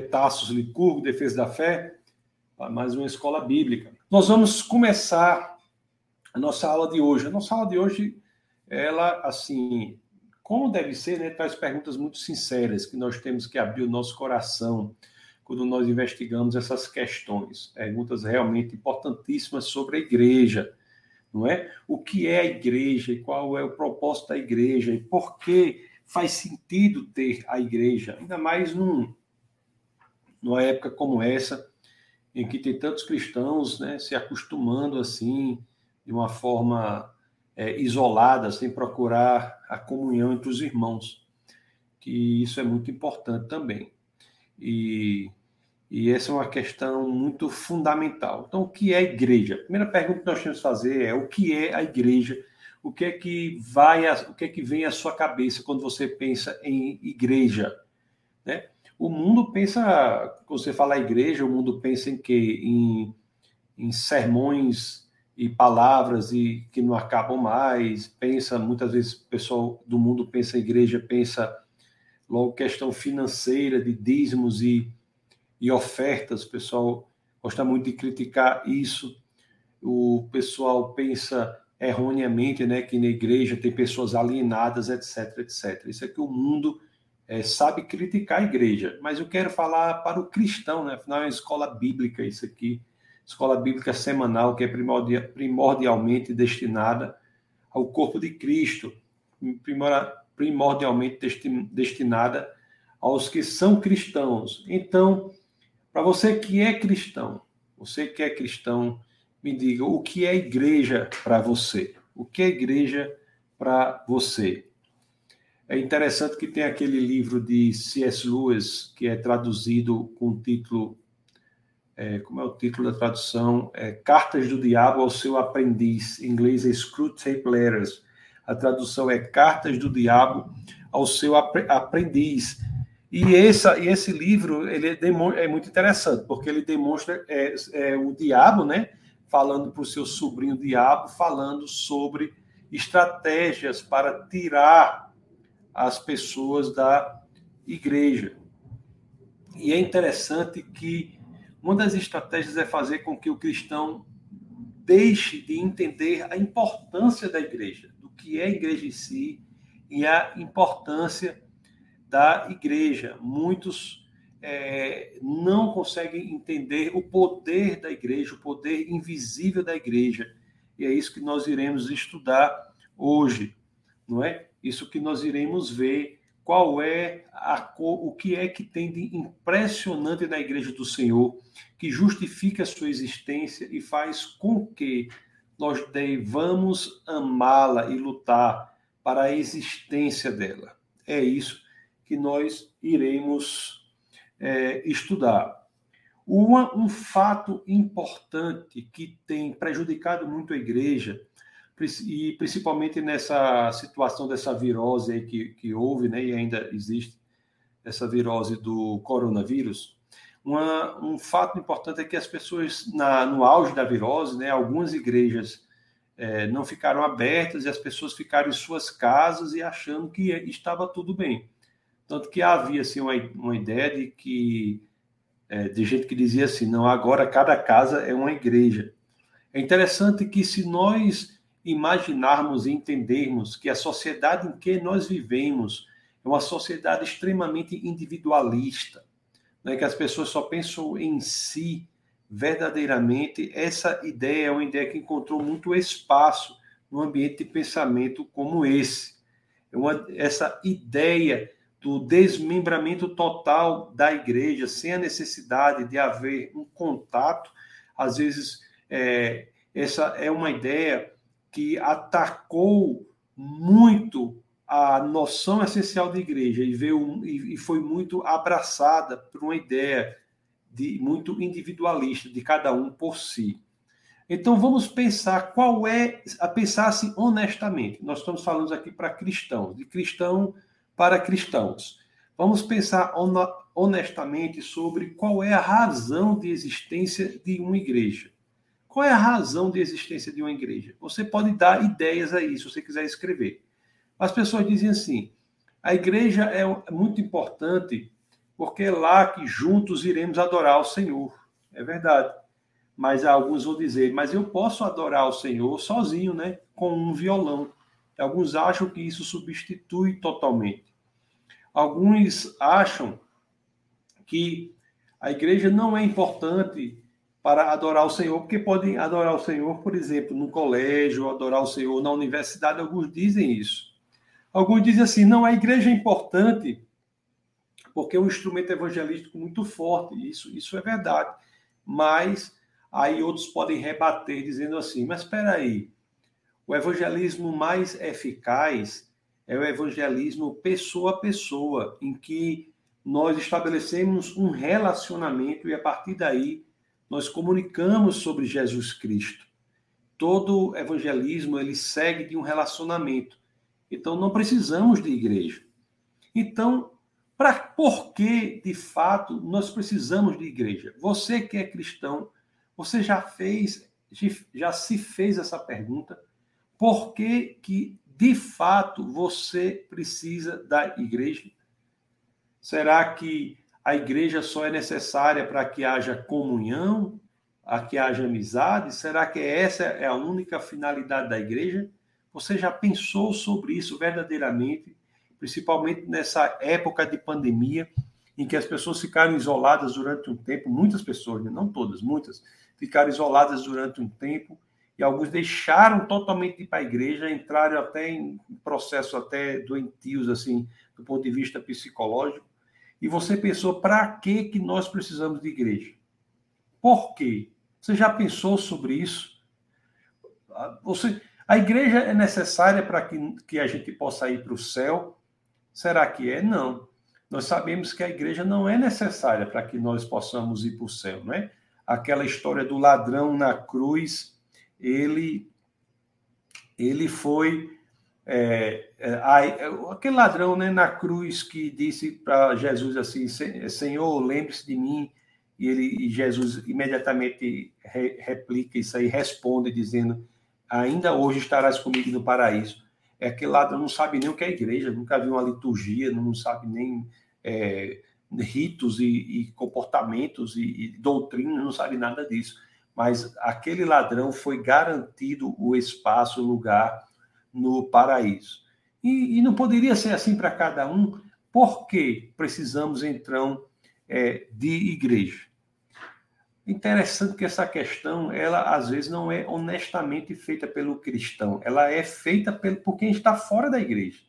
Tassos Licurgo, Defesa da Fé, mais uma escola bíblica. Nós vamos começar a nossa aula de hoje. A nossa aula de hoje, ela, assim, como deve ser, né, traz perguntas muito sinceras, que nós temos que abrir o nosso coração quando nós investigamos essas questões. Perguntas realmente importantíssimas sobre a igreja, não é? O que é a igreja e qual é o propósito da igreja e por que faz sentido ter a igreja, ainda mais num, numa época como essa, em que tem tantos cristãos né, se acostumando assim, de uma forma é, isolada, sem procurar a comunhão entre os irmãos, que isso é muito importante também. E e essa é uma questão muito fundamental. Então, o que é a igreja? A primeira pergunta que nós temos que fazer é o que é a igreja? O que é que vai, o que é que vem à sua cabeça quando você pensa em igreja? Né? O mundo pensa, quando você fala igreja, o mundo pensa em quê? Em, em sermões e palavras e que não acabam mais. Pensa, muitas vezes, o pessoal do mundo pensa igreja, pensa logo questão financeira de dízimos e e ofertas. O pessoal gosta muito de criticar isso. O pessoal pensa erroneamente né, que na igreja tem pessoas alienadas, etc, etc. Isso é que o mundo é, sabe criticar a igreja. Mas eu quero falar para o cristão, né? afinal é uma escola bíblica isso aqui, escola bíblica semanal que é primordialmente destinada ao corpo de Cristo, primordialmente destinada aos que são cristãos. Então, para você que é cristão, você que é cristão, me diga o que é igreja para você? O que é igreja para você? É interessante que tem aquele livro de C.S. Lewis que é traduzido com o título é, como é o título da tradução? É Cartas do Diabo ao seu aprendiz. Em inglês é Screwtape Letters. A tradução é Cartas do Diabo ao seu aprendiz. E, e esse livro ele é muito interessante, porque ele demonstra é, é o diabo, né? Falando para o seu sobrinho diabo, falando sobre estratégias para tirar as pessoas da igreja. E é interessante que uma das estratégias é fazer com que o cristão deixe de entender a importância da igreja, do que é a igreja em si e a importância da igreja. Muitos é, não conseguem entender o poder da igreja, o poder invisível da igreja. E é isso que nós iremos estudar hoje, não é? Isso que nós iremos ver qual é a o que é que tem de impressionante na igreja do Senhor, que justifica a sua existência e faz com que nós devamos amá-la e lutar para a existência dela. É isso que nós iremos é, estudar. Uma, um fato importante que tem prejudicado muito a igreja, e principalmente nessa situação dessa virose aí que, que houve, né, e ainda existe, essa virose do coronavírus, uma, um fato importante é que as pessoas, na, no auge da virose, né, algumas igrejas é, não ficaram abertas e as pessoas ficaram em suas casas e achando que estava tudo bem. Tanto que havia assim, uma, uma ideia de que é, de gente que dizia assim, não, agora cada casa é uma igreja. É interessante que se nós imaginarmos e entendermos que a sociedade em que nós vivemos é uma sociedade extremamente individualista, né, que as pessoas só pensam em si verdadeiramente, essa ideia é uma ideia que encontrou muito espaço no ambiente de pensamento como esse. É uma, essa ideia do desmembramento total da igreja, sem a necessidade de haver um contato. Às vezes, é, essa é uma ideia que atacou muito a noção essencial de igreja e, veio, e foi muito abraçada por uma ideia de muito individualista de cada um por si. Então vamos pensar qual é a pensar assim honestamente. Nós estamos falando aqui para cristãos, de cristão para cristãos. Vamos pensar honestamente sobre qual é a razão de existência de uma igreja. Qual é a razão de existência de uma igreja? Você pode dar ideias aí, se você quiser escrever. As pessoas dizem assim: a igreja é muito importante porque é lá que juntos iremos adorar o Senhor. É verdade. Mas alguns vão dizer, mas eu posso adorar o Senhor sozinho, né? Com um violão. Alguns acham que isso substitui totalmente. Alguns acham que a igreja não é importante para adorar o Senhor, porque podem adorar o Senhor, por exemplo, no colégio, adorar o Senhor na universidade, alguns dizem isso. Alguns dizem assim: não, a igreja é importante porque é um instrumento evangelístico muito forte, isso, isso é verdade. Mas aí outros podem rebater dizendo assim: mas espera aí, o evangelismo mais eficaz é o evangelismo pessoa a pessoa, em que nós estabelecemos um relacionamento e a partir daí nós comunicamos sobre Jesus Cristo. Todo evangelismo ele segue de um relacionamento. Então não precisamos de igreja. Então, para por que de fato nós precisamos de igreja? Você que é cristão, você já fez já se fez essa pergunta? Por que que de fato você precisa da igreja? Será que a igreja só é necessária para que haja comunhão, a que haja amizade? Será que essa é a única finalidade da igreja? Você já pensou sobre isso verdadeiramente, principalmente nessa época de pandemia, em que as pessoas ficaram isoladas durante um tempo, muitas pessoas, né? não todas, muitas, ficaram isoladas durante um tempo e alguns deixaram totalmente de ir para a igreja, entraram até em processos até doentios, assim, do ponto de vista psicológico. E você pensou, para que, que nós precisamos de igreja? Por quê? Você já pensou sobre isso? Você, a igreja é necessária para que, que a gente possa ir para o céu? Será que é? Não. Nós sabemos que a igreja não é necessária para que nós possamos ir para o céu, não é? Aquela história do ladrão na cruz, ele, ele foi. É, é, aquele ladrão né, na cruz que disse para Jesus assim: Senhor, lembre-se de mim. E, ele, e Jesus imediatamente re, replica isso aí, responde, dizendo: Ainda hoje estarás comigo no paraíso. É aquele ladrão não sabe nem o que é igreja, nunca viu uma liturgia, não sabe nem é, ritos e, e comportamentos e, e doutrina, não sabe nada disso mas aquele ladrão foi garantido o espaço, o lugar no paraíso. E, e não poderia ser assim para cada um, porque precisamos, então, é, de igreja. Interessante que essa questão, ela às vezes não é honestamente feita pelo cristão, ela é feita pelo, por quem está fora da igreja.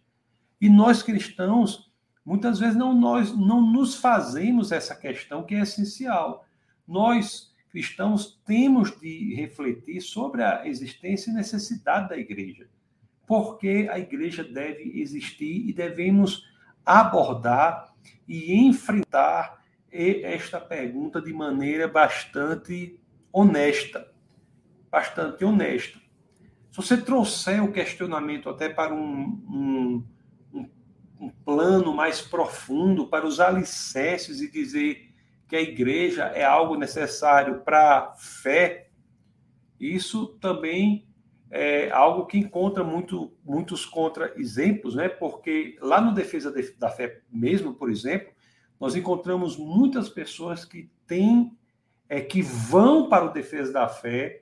E nós cristãos, muitas vezes não nós não nos fazemos essa questão que é essencial. Nós cristãos temos de refletir sobre a existência e necessidade da igreja. Porque a igreja deve existir e devemos abordar e enfrentar esta pergunta de maneira bastante honesta. Bastante honesta. Se você trouxer o questionamento até para um, um, um plano mais profundo, para os alicerces e dizer que a igreja é algo necessário para a fé, isso também é algo que encontra muito, muitos contra-exemplos, né? porque lá no Defesa da Fé mesmo, por exemplo, nós encontramos muitas pessoas que têm, é, que vão para o Defesa da Fé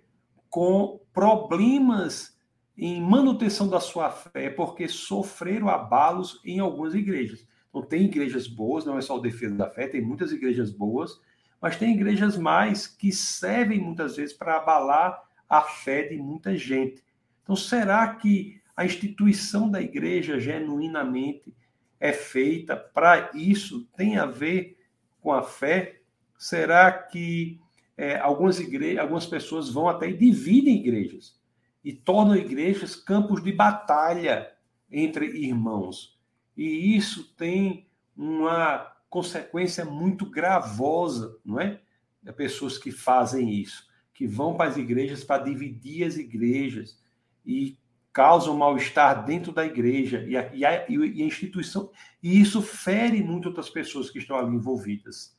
com problemas em manutenção da sua fé, porque sofreram abalos em algumas igrejas. Não tem igrejas boas, não é só o defesa da fé, tem muitas igrejas boas, mas tem igrejas mais que servem muitas vezes para abalar a fé de muita gente. Então, será que a instituição da igreja genuinamente é feita para isso? Tem a ver com a fé? Será que é, algumas igrejas, algumas pessoas vão até e dividem igrejas e tornam igrejas campos de batalha entre irmãos? E isso tem uma consequência muito gravosa, não é? De pessoas que fazem isso, que vão para as igrejas para dividir as igrejas e causam mal-estar dentro da igreja e a, e, a, e a instituição, e isso fere muito outras pessoas que estão ali envolvidas.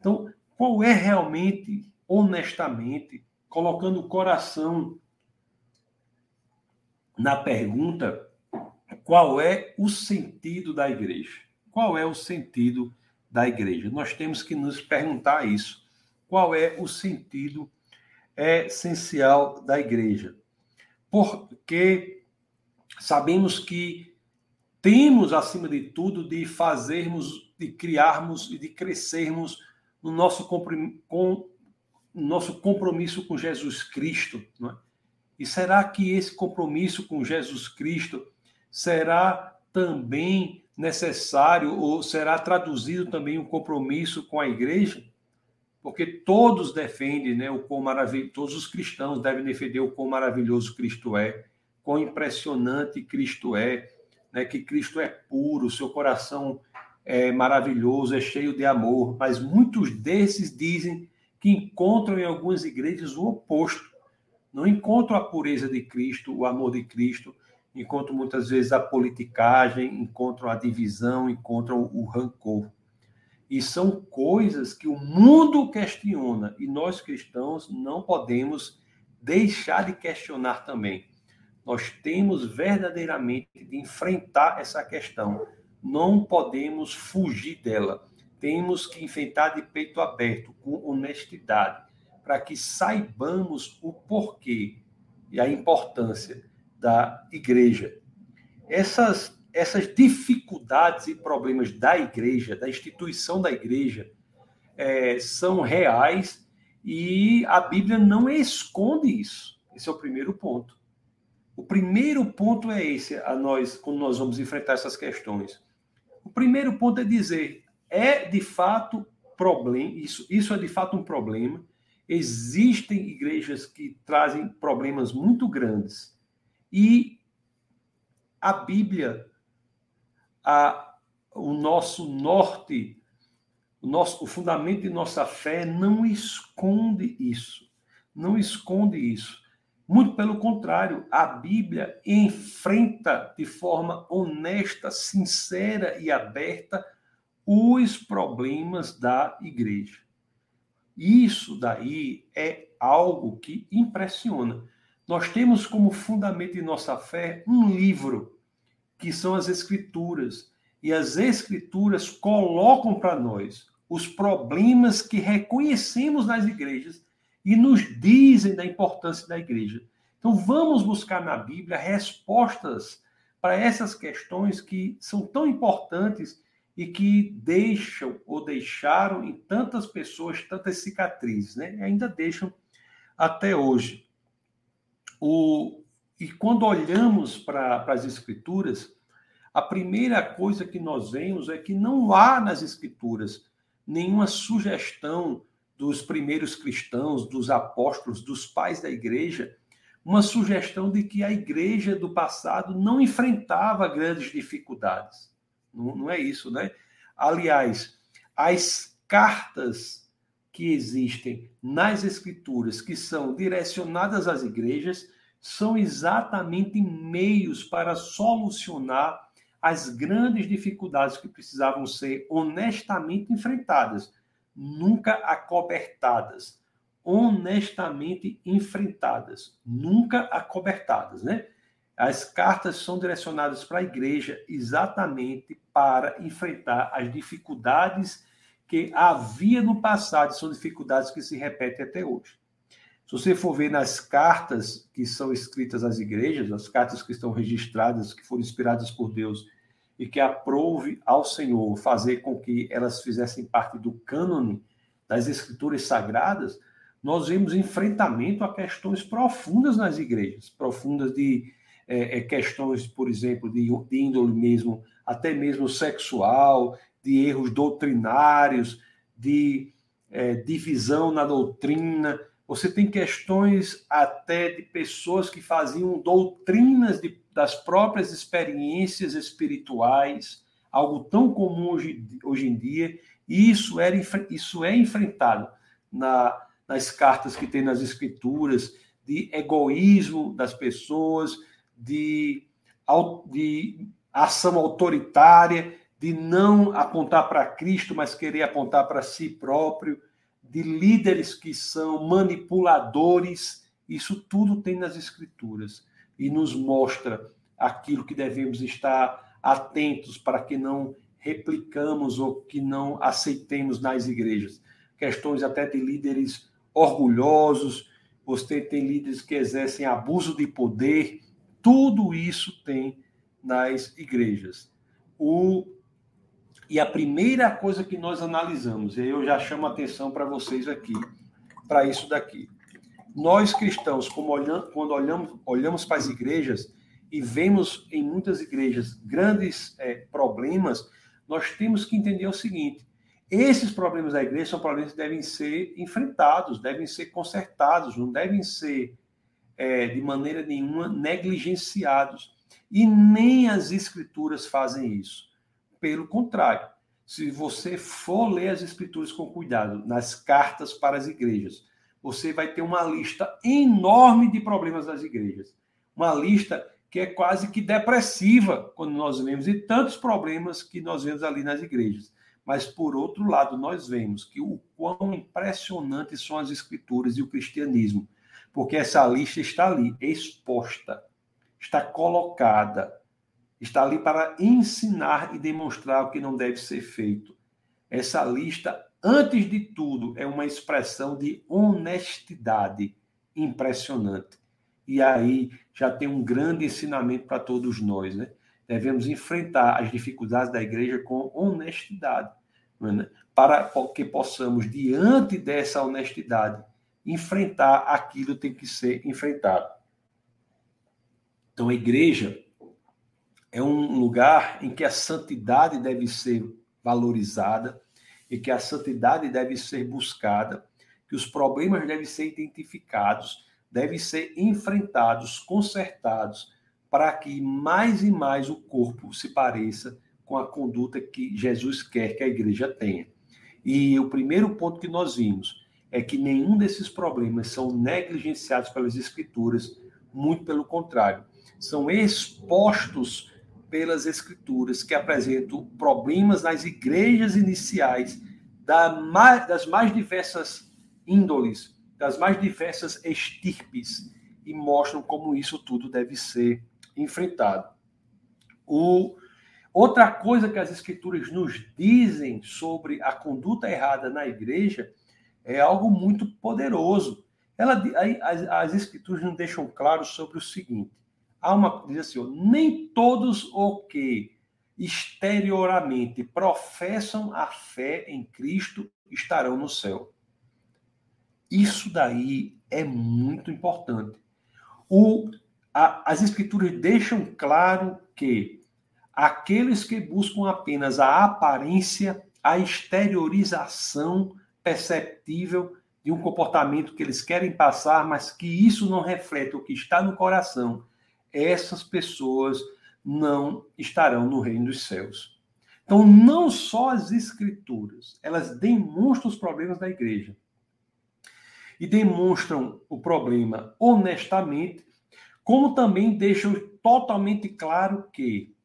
Então, qual é realmente, honestamente, colocando o coração na pergunta, qual é o sentido da igreja? Qual é o sentido da igreja. Nós temos que nos perguntar isso. Qual é o sentido essencial da igreja? Porque sabemos que temos, acima de tudo, de fazermos, de criarmos e de crescermos no nosso, com, nosso compromisso com Jesus Cristo. Não é? E será que esse compromisso com Jesus Cristo será também necessário ou será traduzido também um compromisso com a igreja? Porque todos defendem, né, o quão maravilhoso, todos os cristãos devem defender o quão maravilhoso Cristo é, quão impressionante Cristo é, né, que Cristo é puro, seu coração é maravilhoso, é cheio de amor, mas muitos desses dizem que encontram em algumas igrejas o oposto. Não encontram a pureza de Cristo, o amor de Cristo, encontram muitas vezes a politicagem, encontram a divisão, encontram o rancor. E são coisas que o mundo questiona e nós cristãos não podemos deixar de questionar também. Nós temos verdadeiramente de enfrentar essa questão. Não podemos fugir dela temos que enfrentar de peito aberto, com honestidade, para que saibamos o porquê e a importância da igreja. Essas, essas dificuldades e problemas da igreja, da instituição da igreja, é, são reais e a Bíblia não esconde isso. Esse é o primeiro ponto. O primeiro ponto é esse, a nós, quando nós vamos enfrentar essas questões. O primeiro ponto é dizer: é de fato problema, isso, isso é de fato um problema. Existem igrejas que trazem problemas muito grandes. E a Bíblia, a, o nosso norte, o, nosso, o fundamento de nossa fé não esconde isso. Não esconde isso. Muito pelo contrário, a Bíblia enfrenta de forma honesta, sincera e aberta os problemas da igreja. Isso daí é algo que impressiona. Nós temos como fundamento de nossa fé um livro, que são as Escrituras. E as Escrituras colocam para nós os problemas que reconhecemos nas igrejas e nos dizem da importância da igreja. Então, vamos buscar na Bíblia respostas para essas questões que são tão importantes e que deixam ou deixaram em tantas pessoas tantas cicatrizes, né? E ainda deixam até hoje. O, e quando olhamos para as escrituras, a primeira coisa que nós vemos é que não há nas escrituras nenhuma sugestão dos primeiros cristãos, dos apóstolos, dos pais da igreja, uma sugestão de que a igreja do passado não enfrentava grandes dificuldades. Não, não é isso, né? Aliás, as cartas que existem nas escrituras que são direcionadas às igrejas são exatamente meios para solucionar as grandes dificuldades que precisavam ser honestamente enfrentadas, nunca acobertadas, honestamente enfrentadas, nunca acobertadas, né? As cartas são direcionadas para a igreja exatamente para enfrentar as dificuldades que havia no passado, são dificuldades que se repetem até hoje. Se você for ver nas cartas que são escritas às igrejas, as cartas que estão registradas, que foram inspiradas por Deus e que aprove ao Senhor fazer com que elas fizessem parte do cânone das escrituras sagradas, nós vemos enfrentamento a questões profundas nas igrejas, profundas de é, é, questões, por exemplo, de, índole mesmo, até mesmo sexual, de erros doutrinários, de é, divisão na doutrina. Você tem questões até de pessoas que faziam doutrinas de, das próprias experiências espirituais, algo tão comum hoje, hoje em dia, e isso, era, isso é enfrentado na, nas cartas que tem nas escrituras, de egoísmo das pessoas, de, de ação autoritária, de não apontar para Cristo, mas querer apontar para si próprio, de líderes que são manipuladores. Isso tudo tem nas Escrituras e nos mostra aquilo que devemos estar atentos para que não replicamos ou que não aceitemos nas igrejas. Questões até de líderes orgulhosos, você tem líderes que exercem abuso de poder, tudo isso tem nas igrejas. O, e a primeira coisa que nós analisamos, e eu já chamo a atenção para vocês aqui, para isso daqui. Nós cristãos, quando olhamos, olhamos para as igrejas e vemos em muitas igrejas grandes é, problemas, nós temos que entender o seguinte: esses problemas da igreja são problemas que devem ser enfrentados, devem ser consertados, não devem ser é, de maneira nenhuma negligenciados. E nem as escrituras fazem isso. Pelo contrário, se você for ler as escrituras com cuidado, nas cartas para as igrejas, você vai ter uma lista enorme de problemas das igrejas. Uma lista que é quase que depressiva quando nós vemos, e tantos problemas que nós vemos ali nas igrejas. Mas, por outro lado, nós vemos que o quão impressionantes são as escrituras e o cristianismo, porque essa lista está ali, exposta, está colocada, está ali para ensinar e demonstrar o que não deve ser feito. Essa lista, antes de tudo, é uma expressão de honestidade impressionante. E aí já tem um grande ensinamento para todos nós, né? Devemos enfrentar as dificuldades da igreja com honestidade, né? para que possamos, diante dessa honestidade, enfrentar aquilo que tem que ser enfrentado. Então, a igreja é um lugar em que a santidade deve ser valorizada e que a santidade deve ser buscada, que os problemas devem ser identificados, devem ser enfrentados, consertados, para que mais e mais o corpo se pareça com a conduta que Jesus quer que a igreja tenha. E o primeiro ponto que nós vimos é que nenhum desses problemas são negligenciados pelas escrituras, muito pelo contrário, são expostos pelas escrituras que apresentam problemas nas igrejas iniciais das mais diversas índoles, das mais diversas estirpes e mostram como isso tudo deve ser enfrentado. O, outra coisa que as escrituras nos dizem sobre a conduta errada na igreja é algo muito poderoso. Ela, as, as escrituras nos deixam claro sobre o seguinte: há uma diz assim, nem todos o que exteriormente professam a fé em Cristo estarão no céu. Isso daí é muito importante. O, a, as escrituras deixam claro que aqueles que buscam apenas a aparência, a exteriorização perceptível de um comportamento que eles querem passar, mas que isso não reflete o que está no coração, essas pessoas não estarão no reino dos céus. Então, não só as escrituras, elas demonstram os problemas da igreja, e demonstram o problema honestamente, como também deixam totalmente claro que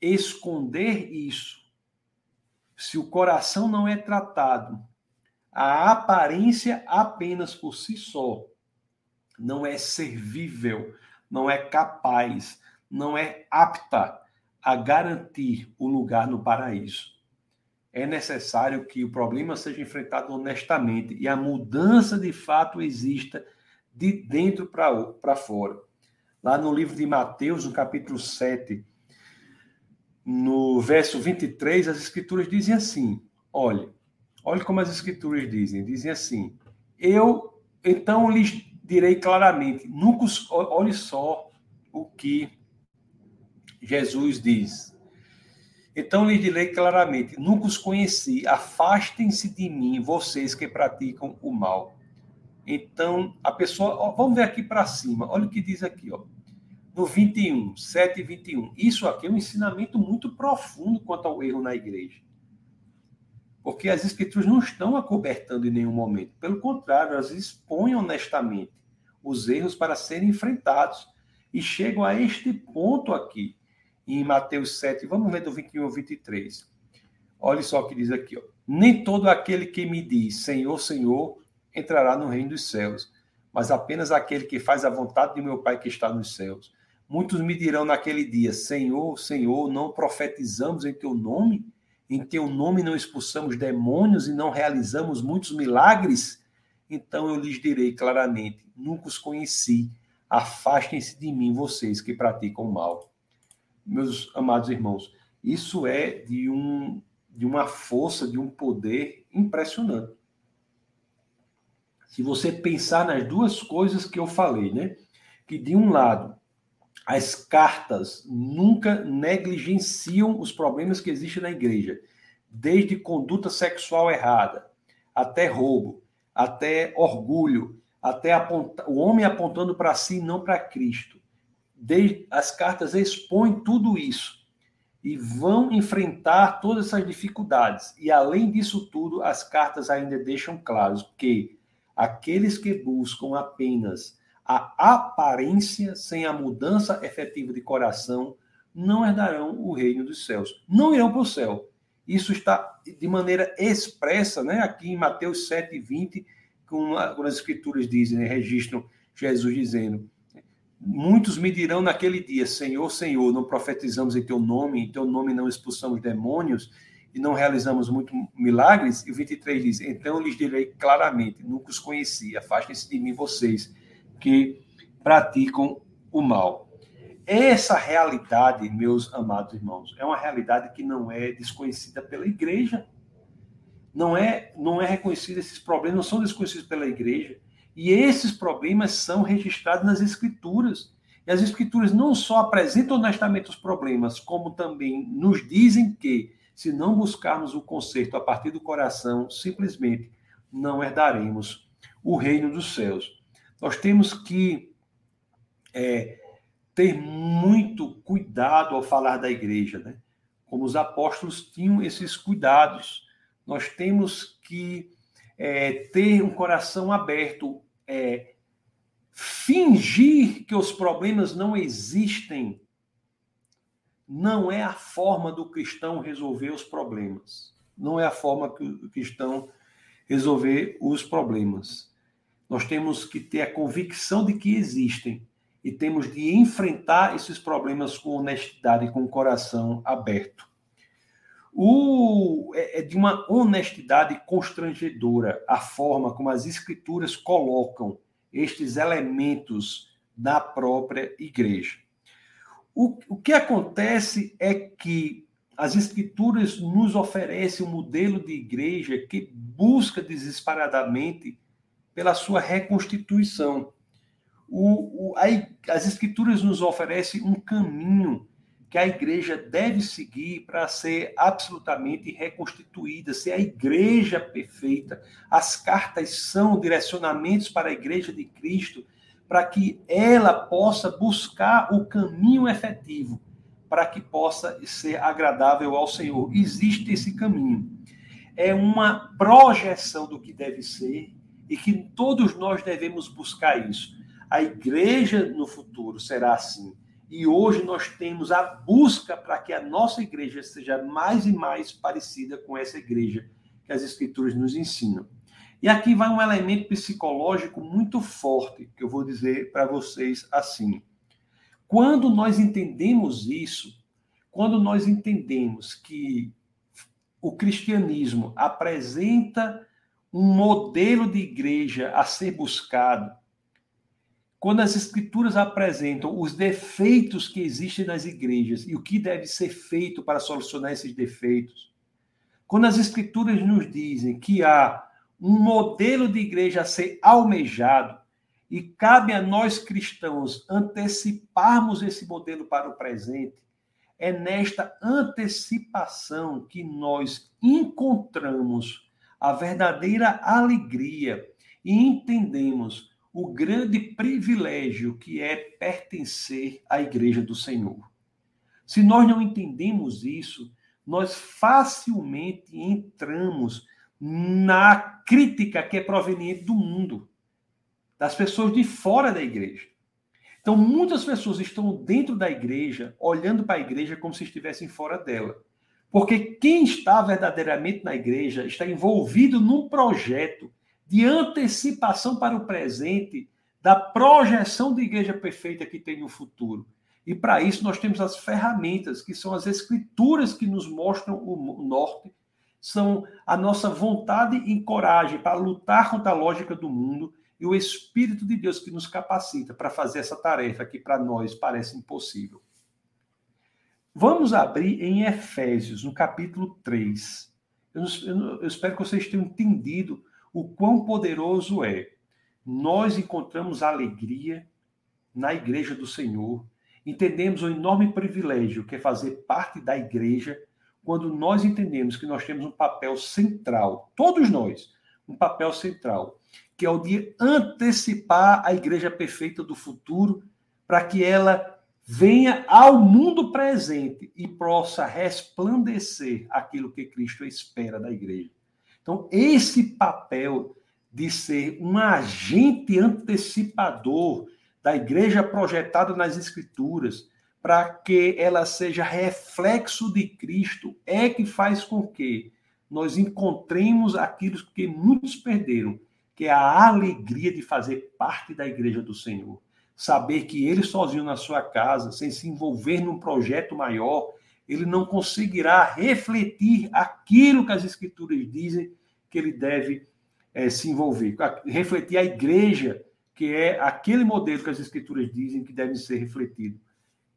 esconder isso, se o coração não é tratado, a aparência apenas por si só não é servível, não é capaz, não é apta a garantir o lugar no paraíso é necessário que o problema seja enfrentado honestamente e a mudança de fato exista de dentro para fora. Lá no livro de Mateus, no capítulo 7, no verso 23, as escrituras dizem assim: olhe, olhe como as escrituras dizem, dizem assim: eu então lhes direi claramente, nunca olhe só o que Jesus diz. Então lhe direi claramente: nunca os conheci, afastem-se de mim, vocês que praticam o mal. Então, a pessoa, ó, vamos ver aqui para cima, olha o que diz aqui, ó. No 21, 7 e 21. Isso aqui é um ensinamento muito profundo quanto ao erro na igreja. Porque as escrituras não estão acobertando em nenhum momento. Pelo contrário, elas expõem honestamente os erros para serem enfrentados. E chegam a este ponto aqui em Mateus 7, vamos ler do 21 ao 23. Olha só o que diz aqui, ó. Nem todo aquele que me diz Senhor, Senhor, entrará no reino dos céus, mas apenas aquele que faz a vontade de meu Pai que está nos céus. Muitos me dirão naquele dia: Senhor, Senhor, não profetizamos em teu nome? Em teu nome não expulsamos demônios e não realizamos muitos milagres? Então eu lhes direi claramente: nunca os conheci. Afastem-se de mim, vocês que praticam mal. Meus amados irmãos, isso é de, um, de uma força, de um poder impressionante. Se você pensar nas duas coisas que eu falei, né? Que de um lado, as cartas nunca negligenciam os problemas que existem na igreja, desde conduta sexual errada, até roubo, até orgulho, até aponta, o homem apontando para si, não para Cristo. Desde, as cartas expõem tudo isso e vão enfrentar todas essas dificuldades. E além disso tudo, as cartas ainda deixam claros que aqueles que buscam apenas a aparência sem a mudança efetiva de coração não herdarão o reino dos céus. Não irão para o céu. Isso está de maneira expressa, né? Aqui em Mateus 7, 20, quando as escrituras dizem, né? registram Jesus dizendo: Muitos me dirão naquele dia, Senhor, Senhor, não profetizamos em teu nome, em teu nome não expulsamos demônios e não realizamos muitos milagres. E o 23 diz: Então lhes direi claramente: Nunca os conheci, afastem-se de mim vocês que praticam o mal. Essa realidade, meus amados irmãos, é uma realidade que não é desconhecida pela igreja. Não é, não é reconhecida, esses problemas não são desconhecidos pela igreja. E esses problemas são registrados nas escrituras. E as escrituras não só apresentam honestamente os problemas, como também nos dizem que, se não buscarmos o conserto a partir do coração, simplesmente não herdaremos o reino dos céus. Nós temos que é, ter muito cuidado ao falar da igreja, né? Como os apóstolos tinham esses cuidados. Nós temos que é, ter um coração aberto, é, fingir que os problemas não existem não é a forma do cristão resolver os problemas. Não é a forma que o cristão resolver os problemas. Nós temos que ter a convicção de que existem e temos de enfrentar esses problemas com honestidade e com o coração aberto. O, é, é de uma honestidade constrangedora a forma como as escrituras colocam estes elementos da própria igreja. O, o que acontece é que as escrituras nos oferecem um modelo de igreja que busca desesperadamente pela sua reconstituição. O, o, a, as Escrituras nos oferecem um caminho que a igreja deve seguir para ser absolutamente reconstituída, ser a igreja perfeita. As cartas são direcionamentos para a igreja de Cristo, para que ela possa buscar o caminho efetivo, para que possa ser agradável ao Senhor. Existe esse caminho. É uma projeção do que deve ser e que todos nós devemos buscar isso. A igreja no futuro será assim. E hoje nós temos a busca para que a nossa igreja seja mais e mais parecida com essa igreja que as escrituras nos ensinam. E aqui vai um elemento psicológico muito forte que eu vou dizer para vocês assim. Quando nós entendemos isso, quando nós entendemos que o cristianismo apresenta um modelo de igreja a ser buscado. Quando as escrituras apresentam os defeitos que existem nas igrejas e o que deve ser feito para solucionar esses defeitos, quando as escrituras nos dizem que há um modelo de igreja a ser almejado e cabe a nós cristãos anteciparmos esse modelo para o presente, é nesta antecipação que nós encontramos a verdadeira alegria e entendemos o grande privilégio que é pertencer à igreja do Senhor. Se nós não entendemos isso, nós facilmente entramos na crítica que é proveniente do mundo, das pessoas de fora da igreja. Então, muitas pessoas estão dentro da igreja, olhando para a igreja como se estivessem fora dela. Porque quem está verdadeiramente na igreja está envolvido num projeto de antecipação para o presente da projeção de igreja perfeita que tem no futuro. E para isso nós temos as ferramentas, que são as escrituras que nos mostram o norte, são a nossa vontade e coragem para lutar contra a lógica do mundo e o Espírito de Deus que nos capacita para fazer essa tarefa que para nós parece impossível. Vamos abrir em Efésios, no capítulo 3. Eu, eu, eu espero que vocês tenham entendido o quão poderoso é. Nós encontramos alegria na igreja do Senhor, entendemos o enorme privilégio que é fazer parte da igreja quando nós entendemos que nós temos um papel central, todos nós, um papel central, que é o de antecipar a igreja perfeita do futuro, para que ela venha ao mundo presente e possa resplandecer aquilo que Cristo espera da igreja. Então, esse papel de ser um agente antecipador da igreja projetada nas Escrituras, para que ela seja reflexo de Cristo, é que faz com que nós encontremos aquilo que muitos perderam, que é a alegria de fazer parte da igreja do Senhor. Saber que ele sozinho na sua casa, sem se envolver num projeto maior, ele não conseguirá refletir aquilo que as escrituras dizem que ele deve é, se envolver, refletir a igreja, que é aquele modelo que as escrituras dizem que deve ser refletido.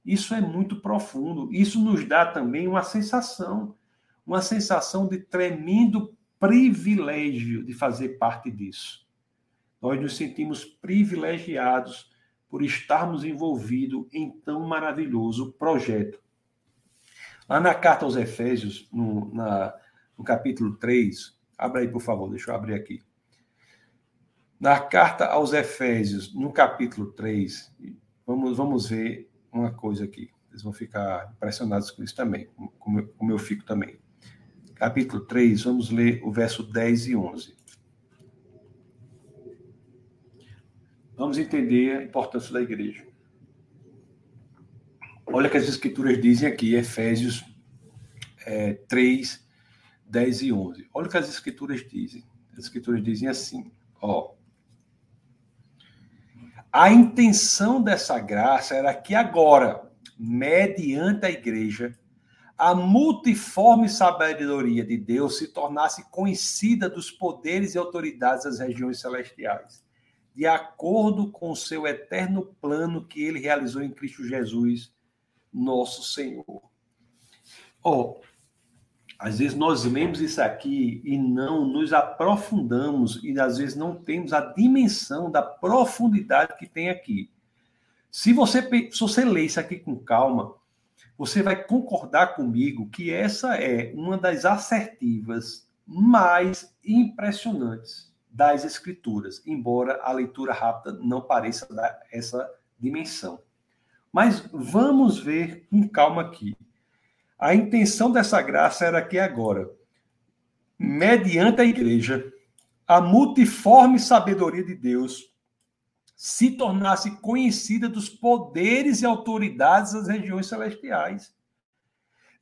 Isso é muito profundo. Isso nos dá também uma sensação, uma sensação de tremendo privilégio de fazer parte disso. Nós nos sentimos privilegiados por estarmos envolvidos em tão maravilhoso projeto. Lá na carta aos Efésios, no, na, no capítulo 3, abra aí, por favor, deixa eu abrir aqui. Na carta aos Efésios, no capítulo 3, vamos, vamos ver uma coisa aqui. Vocês vão ficar impressionados com isso também, como eu, como eu fico também. Capítulo 3, vamos ler o verso 10 e 11. Vamos entender a importância da igreja. Olha o que as escrituras dizem aqui, Efésios é, 3, 10 e 11. Olha o que as escrituras dizem. As escrituras dizem assim, ó. A intenção dessa graça era que agora, mediante a igreja, a multiforme sabedoria de Deus se tornasse conhecida dos poderes e autoridades das regiões celestiais, de acordo com o seu eterno plano que ele realizou em Cristo Jesus, nosso Senhor. Oh, às vezes nós lemos isso aqui e não nos aprofundamos e às vezes não temos a dimensão da profundidade que tem aqui. Se você, se você ler isso aqui com calma, você vai concordar comigo que essa é uma das assertivas mais impressionantes das escrituras, embora a leitura rápida não pareça dar essa dimensão. Mas vamos ver com calma aqui. A intenção dessa graça era que agora, mediante a igreja, a multiforme sabedoria de Deus se tornasse conhecida dos poderes e autoridades das regiões celestiais,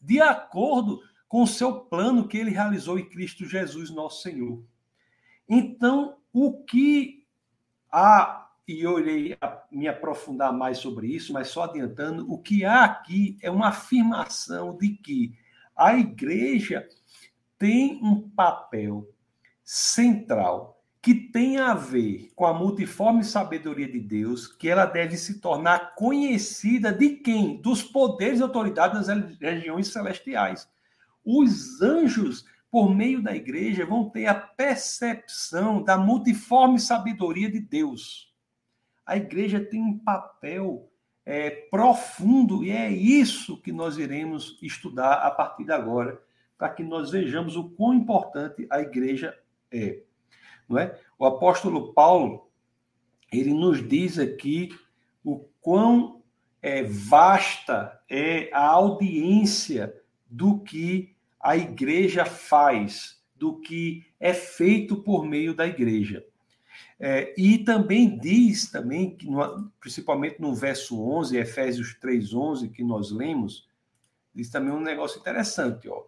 de acordo com o seu plano que ele realizou em Cristo Jesus, nosso Senhor. Então, o que há e eu irei me aprofundar mais sobre isso, mas só adiantando, o que há aqui é uma afirmação de que a igreja tem um papel central que tem a ver com a multiforme sabedoria de Deus, que ela deve se tornar conhecida de quem? Dos poderes e autoridades das regiões celestiais. Os anjos, por meio da igreja, vão ter a percepção da multiforme sabedoria de Deus a igreja tem um papel é, profundo e é isso que nós iremos estudar a partir de agora, para que nós vejamos o quão importante a igreja é. Não é? O apóstolo Paulo, ele nos diz aqui o quão é, vasta é a audiência do que a igreja faz, do que é feito por meio da igreja. É, e também diz também, que no, principalmente no verso 11, Efésios 3,11, que nós lemos, diz também um negócio interessante. Ó.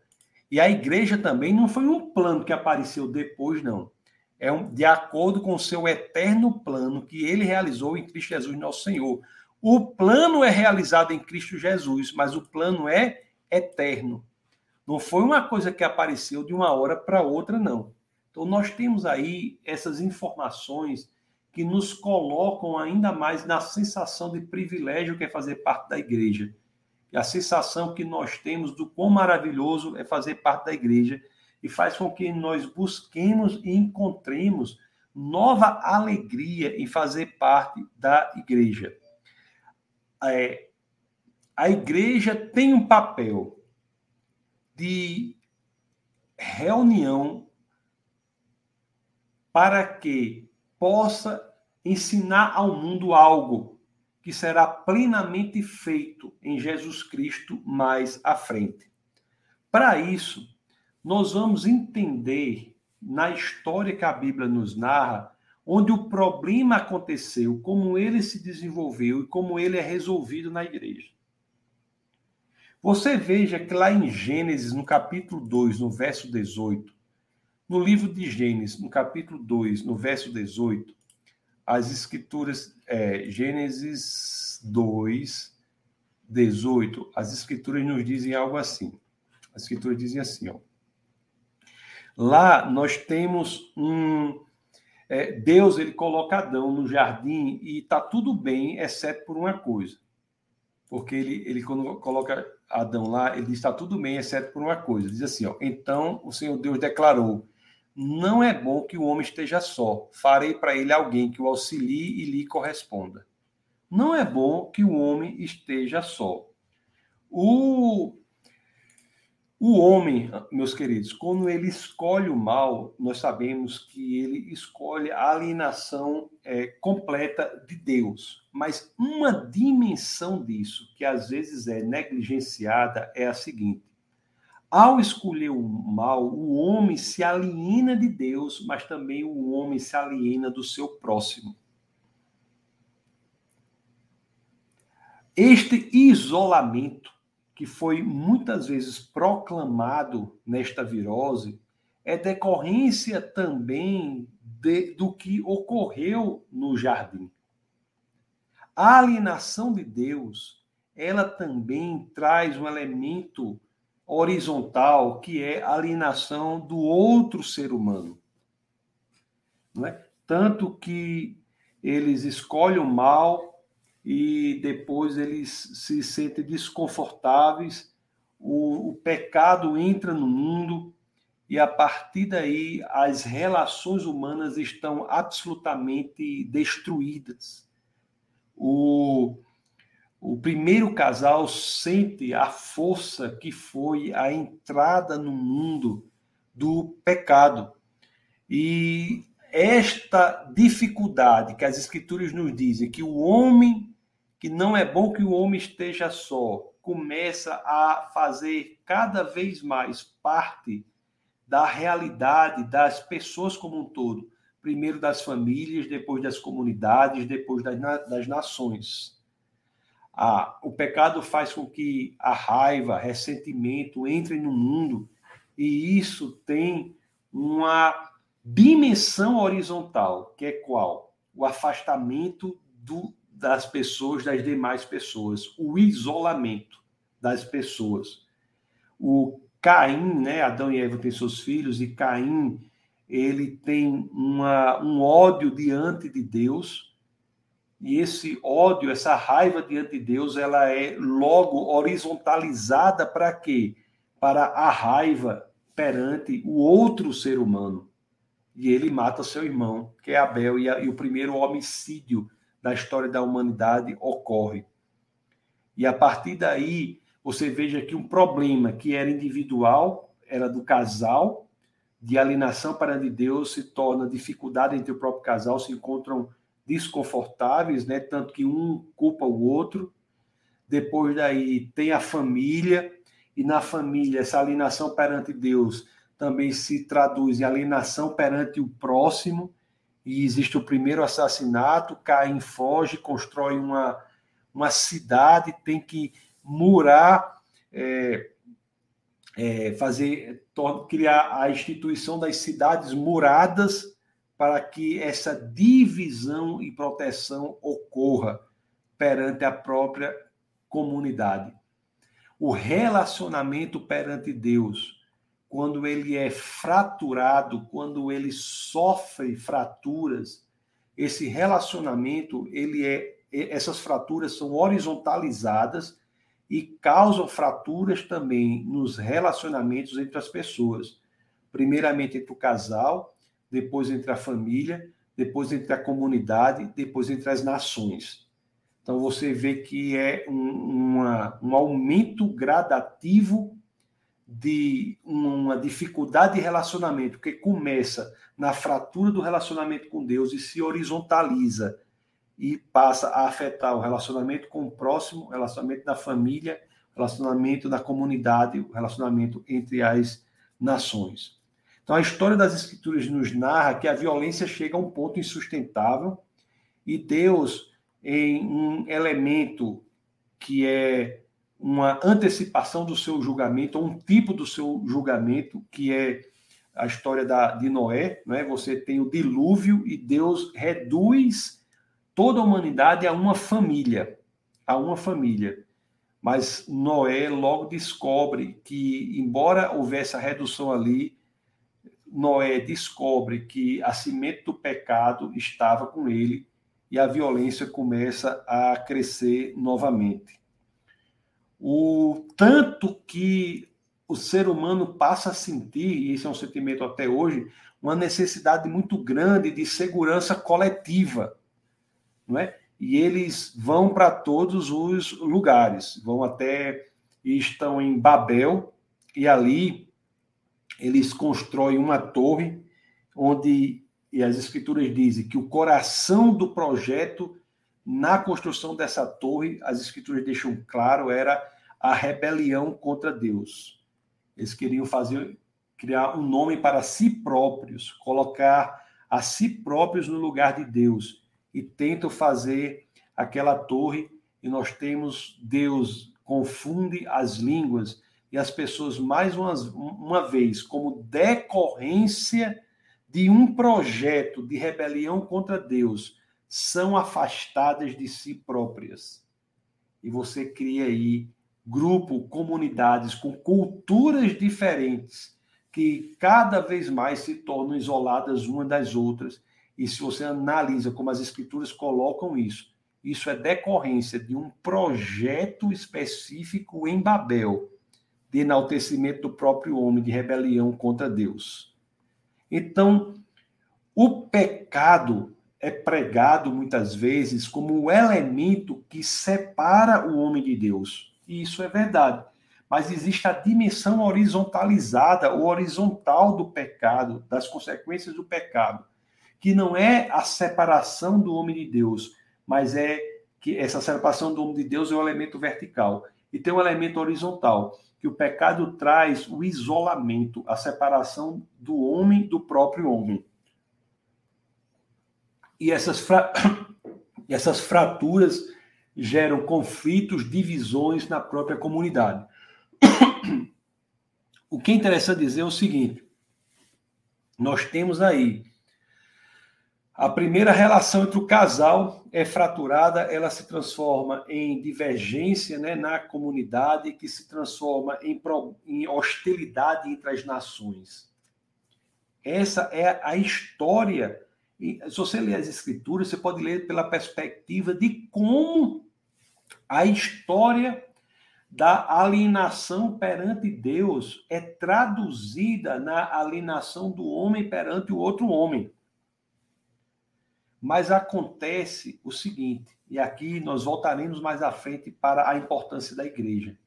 E a igreja também não foi um plano que apareceu depois, não. É um, de acordo com o seu eterno plano que ele realizou em Cristo Jesus, nosso Senhor. O plano é realizado em Cristo Jesus, mas o plano é eterno. Não foi uma coisa que apareceu de uma hora para outra, não. Então, nós temos aí essas informações que nos colocam ainda mais na sensação de privilégio que é fazer parte da igreja. E a sensação que nós temos do quão maravilhoso é fazer parte da igreja e faz com que nós busquemos e encontremos nova alegria em fazer parte da igreja. É, a igreja tem um papel de reunião para que possa ensinar ao mundo algo que será plenamente feito em Jesus Cristo mais à frente. Para isso, nós vamos entender na história que a Bíblia nos narra, onde o problema aconteceu, como ele se desenvolveu e como ele é resolvido na igreja. Você veja que lá em Gênesis, no capítulo 2, no verso 18, no livro de Gênesis, no capítulo 2, no verso 18, as escrituras, é, Gênesis 2, 18, as escrituras nos dizem algo assim. As escrituras dizem assim, ó. Lá nós temos um. É, Deus ele coloca Adão no jardim e está tudo bem, exceto por uma coisa. Porque ele, ele quando coloca Adão lá, ele diz: está tudo bem, exceto por uma coisa. Diz assim: ó, então o Senhor Deus declarou: não é bom que o homem esteja só. Farei para ele alguém que o auxilie e lhe corresponda. Não é bom que o homem esteja só. O, o homem, meus queridos, quando ele escolhe o mal, nós sabemos que ele escolhe a alienação é, completa de Deus. Mas uma dimensão disso, que às vezes é negligenciada, é a seguinte: ao escolher o mal, o homem se aliena de Deus, mas também o homem se aliena do seu próximo. Este isolamento, que foi muitas vezes proclamado nesta virose, é decorrência também de, do que ocorreu no jardim. A alienação de Deus, ela também traz um elemento horizontal, que é a alienação do outro ser humano. Não é? Tanto que eles escolhem o mal e depois eles se sentem desconfortáveis, o, o pecado entra no mundo e a partir daí as relações humanas estão absolutamente destruídas. O, o primeiro casal sente a força que foi a entrada no mundo do pecado. E esta dificuldade que as escrituras nos dizem, que o homem, que não é bom que o homem esteja só, começa a fazer cada vez mais parte da realidade das pessoas como um todo. Primeiro das famílias, depois das comunidades, depois das, das nações. Ah, o pecado faz com que a raiva, ressentimento entrem no mundo e isso tem uma dimensão horizontal, que é qual? O afastamento do, das pessoas das demais pessoas, o isolamento das pessoas. O Caim, né, Adão e Eva têm seus filhos e Caim, ele tem uma, um ódio diante de Deus, e esse ódio, essa raiva diante de Deus, ela é logo horizontalizada para quê? Para a raiva perante o outro ser humano. E ele mata seu irmão, que é Abel, e, a, e o primeiro homicídio da história da humanidade ocorre. E a partir daí, você veja que um problema que era individual, era do casal, de alienação para de Deus, se torna dificuldade entre o próprio casal, se encontram desconfortáveis, né? Tanto que um culpa o outro. Depois daí tem a família, e na família essa alienação perante Deus também se traduz em alienação perante o próximo. E existe o primeiro assassinato, Caim foge, constrói uma, uma cidade, tem que murar, é, é, fazer, criar a instituição das cidades muradas para que essa divisão e proteção ocorra. perante a própria comunidade. O relacionamento perante Deus, quando ele é fraturado, quando ele sofre fraturas, esse relacionamento, ele é essas fraturas são horizontalizadas e causam fraturas também nos relacionamentos entre as pessoas. Primeiramente entre o casal, depois entre a família, depois entre a comunidade, depois entre as nações. Então você vê que é um, uma, um aumento gradativo de uma dificuldade de relacionamento, que começa na fratura do relacionamento com Deus e se horizontaliza e passa a afetar o relacionamento com o próximo, relacionamento da família, relacionamento da comunidade, o relacionamento entre as nações. Então, a história das Escrituras nos narra que a violência chega a um ponto insustentável e Deus, em um elemento que é uma antecipação do seu julgamento, um tipo do seu julgamento, que é a história da, de Noé, não é? Você tem o dilúvio e Deus reduz toda a humanidade a uma família, a uma família. Mas Noé logo descobre que, embora houvesse a redução ali, Noé descobre que a semente do pecado estava com ele e a violência começa a crescer novamente. O tanto que o ser humano passa a sentir, e esse é um sentimento até hoje, uma necessidade muito grande de segurança coletiva não é? E eles vão para todos os lugares, vão até estão em Babel e ali eles constroem uma torre onde e as escrituras dizem que o coração do projeto na construção dessa torre, as escrituras deixam claro, era a rebelião contra Deus. Eles queriam fazer criar um nome para si próprios, colocar a si próprios no lugar de Deus e tentam fazer aquela torre, e nós temos Deus confunde as línguas e as pessoas, mais uma, uma vez, como decorrência de um projeto de rebelião contra Deus, são afastadas de si próprias. E você cria aí grupo, comunidades com culturas diferentes que cada vez mais se tornam isoladas uma das outras e se você analisa como as escrituras colocam isso, isso é decorrência de um projeto específico em Babel de enaltecimento do próprio homem, de rebelião contra Deus. Então, o pecado é pregado muitas vezes como o elemento que separa o homem de Deus. E isso é verdade. Mas existe a dimensão horizontalizada, ou horizontal do pecado, das consequências do pecado que não é a separação do homem de Deus, mas é que essa separação do homem de Deus é o um elemento vertical. E tem um elemento horizontal, que o pecado traz o isolamento, a separação do homem do próprio homem. E essas, fra... essas fraturas geram conflitos, divisões na própria comunidade. O que é interessante dizer é o seguinte: nós temos aí a primeira relação entre o casal é fraturada, ela se transforma em divergência né, na comunidade, que se transforma em, em hostilidade entre as nações. Essa é a história. Se você ler as escrituras, você pode ler pela perspectiva de como a história da alienação perante Deus é traduzida na alienação do homem perante o outro homem. Mas acontece o seguinte, e aqui nós voltaremos mais à frente para a importância da igreja.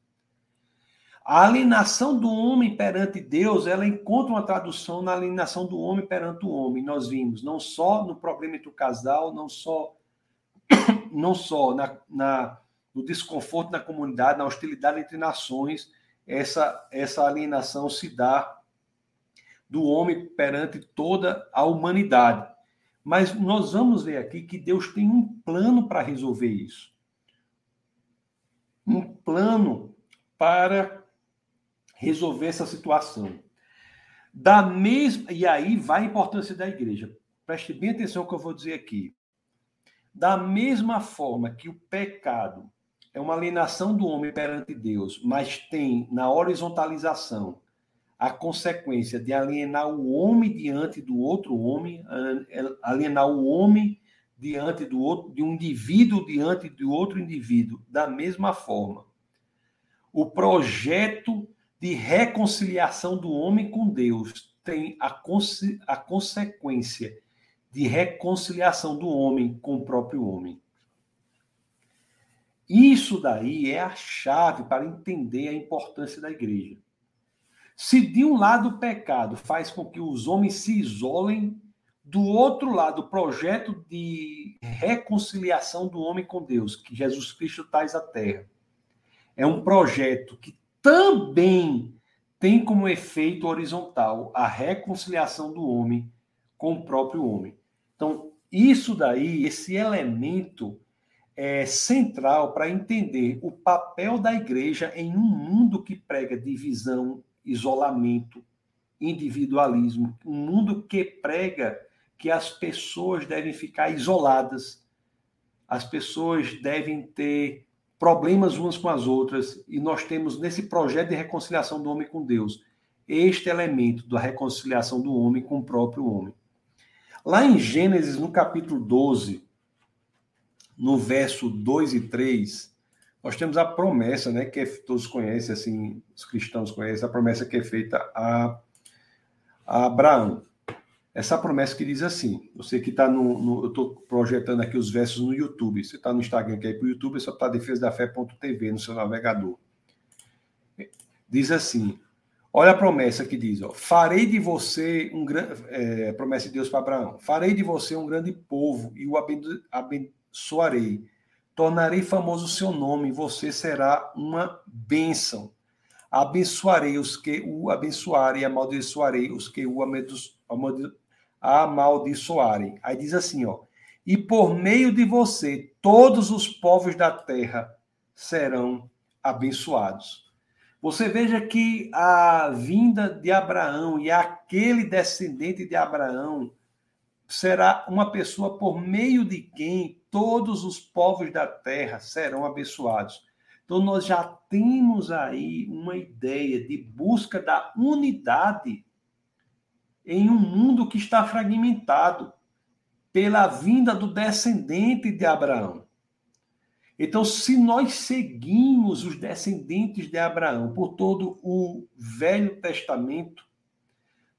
A alienação do homem perante Deus, ela encontra uma tradução na alienação do homem perante o homem. Nós vimos não só no problema entre o casal, não só não só na, na no desconforto na comunidade, na hostilidade entre nações, essa essa alienação se dá do homem perante toda a humanidade. Mas nós vamos ver aqui que Deus tem um plano para resolver isso. Um plano para resolver essa situação. Da mesma, e aí vai a importância da igreja. Preste bem atenção no que eu vou dizer aqui. Da mesma forma que o pecado é uma alienação do homem perante Deus, mas tem na horizontalização a consequência de alienar o homem diante do outro homem, alienar o homem diante do outro, de um indivíduo diante de outro indivíduo, da mesma forma. O projeto de reconciliação do homem com Deus tem a, a consequência de reconciliação do homem com o próprio homem. Isso daí é a chave para entender a importância da igreja. Se de um lado o pecado faz com que os homens se isolem, do outro lado, o projeto de reconciliação do homem com Deus, que Jesus Cristo traz à Terra, é um projeto que também tem como efeito horizontal a reconciliação do homem com o próprio homem. Então, isso daí, esse elemento é central para entender o papel da igreja em um mundo que prega divisão, isolamento, individualismo, um mundo que prega que as pessoas devem ficar isoladas, as pessoas devem ter problemas umas com as outras, e nós temos nesse projeto de reconciliação do homem com Deus este elemento da reconciliação do homem com o próprio homem. Lá em Gênesis, no capítulo 12, no verso 2 e 3, nós temos a promessa, né, que todos conhecem, assim, os cristãos conhecem, a promessa que é feita a, a Abraão. Essa promessa que diz assim: você que está no, no, Eu estou projetando aqui os versos no YouTube. Você está no Instagram, quer ir para o YouTube, é só está defesa da fé.tv no seu navegador. Diz assim: Olha a promessa que diz: ó, Farei de você um grande. É, promessa de Deus para Abraão: Farei de você um grande povo e o abençoarei. Tornarei famoso o seu nome você será uma bênção. Abençoarei os que o abençoarem e amaldiçoarei os que o amaldiçoarem. Aí diz assim, ó: E por meio de você todos os povos da terra serão abençoados. Você veja que a vinda de Abraão e aquele descendente de Abraão será uma pessoa por meio de quem todos os povos da terra serão abençoados. Então, nós já temos aí uma ideia de busca da unidade em um mundo que está fragmentado pela vinda do descendente de Abraão. Então, se nós seguimos os descendentes de Abraão por todo o Velho Testamento,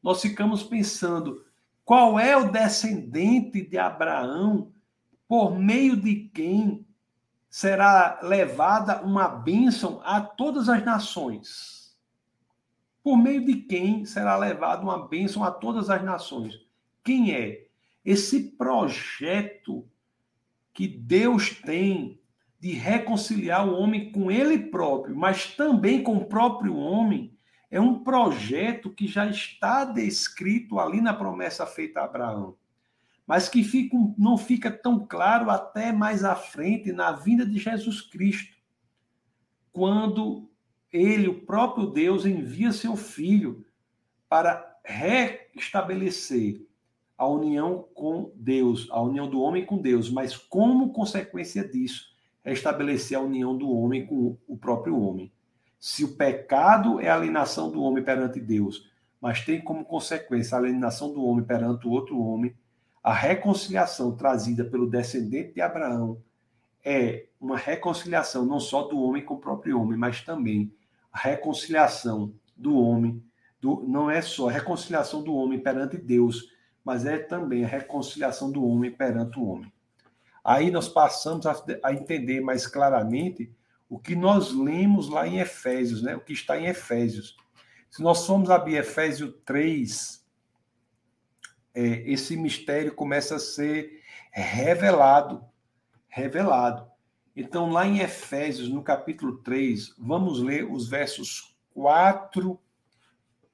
nós ficamos pensando qual é o descendente de Abraão por meio de quem será levada uma bênção a todas as nações. Por meio de quem será levada uma bênção a todas as nações. Quem é? Esse projeto que Deus tem de reconciliar o homem com ele próprio, mas também com o próprio homem, é um projeto que já está descrito ali na promessa feita a Abraão, mas que fica, não fica tão claro até mais à frente na vinda de Jesus Cristo, quando ele, o próprio Deus, envia seu filho para restabelecer a união com Deus, a união do homem com Deus, mas como consequência disso, é estabelecer a união do homem com o próprio homem. Se o pecado é a alienação do homem perante Deus, mas tem como consequência a alienação do homem perante o outro homem, a reconciliação trazida pelo descendente de Abraão é uma reconciliação não só do homem com o próprio homem, mas também a reconciliação do homem, do, não é só a reconciliação do homem perante Deus, mas é também a reconciliação do homem perante o homem. Aí nós passamos a, a entender mais claramente o que nós lemos lá em Efésios, né? o que está em Efésios. Se nós formos abrir Efésios 3, é, esse mistério começa a ser revelado. Revelado. Então, lá em Efésios, no capítulo 3, vamos ler os versos 4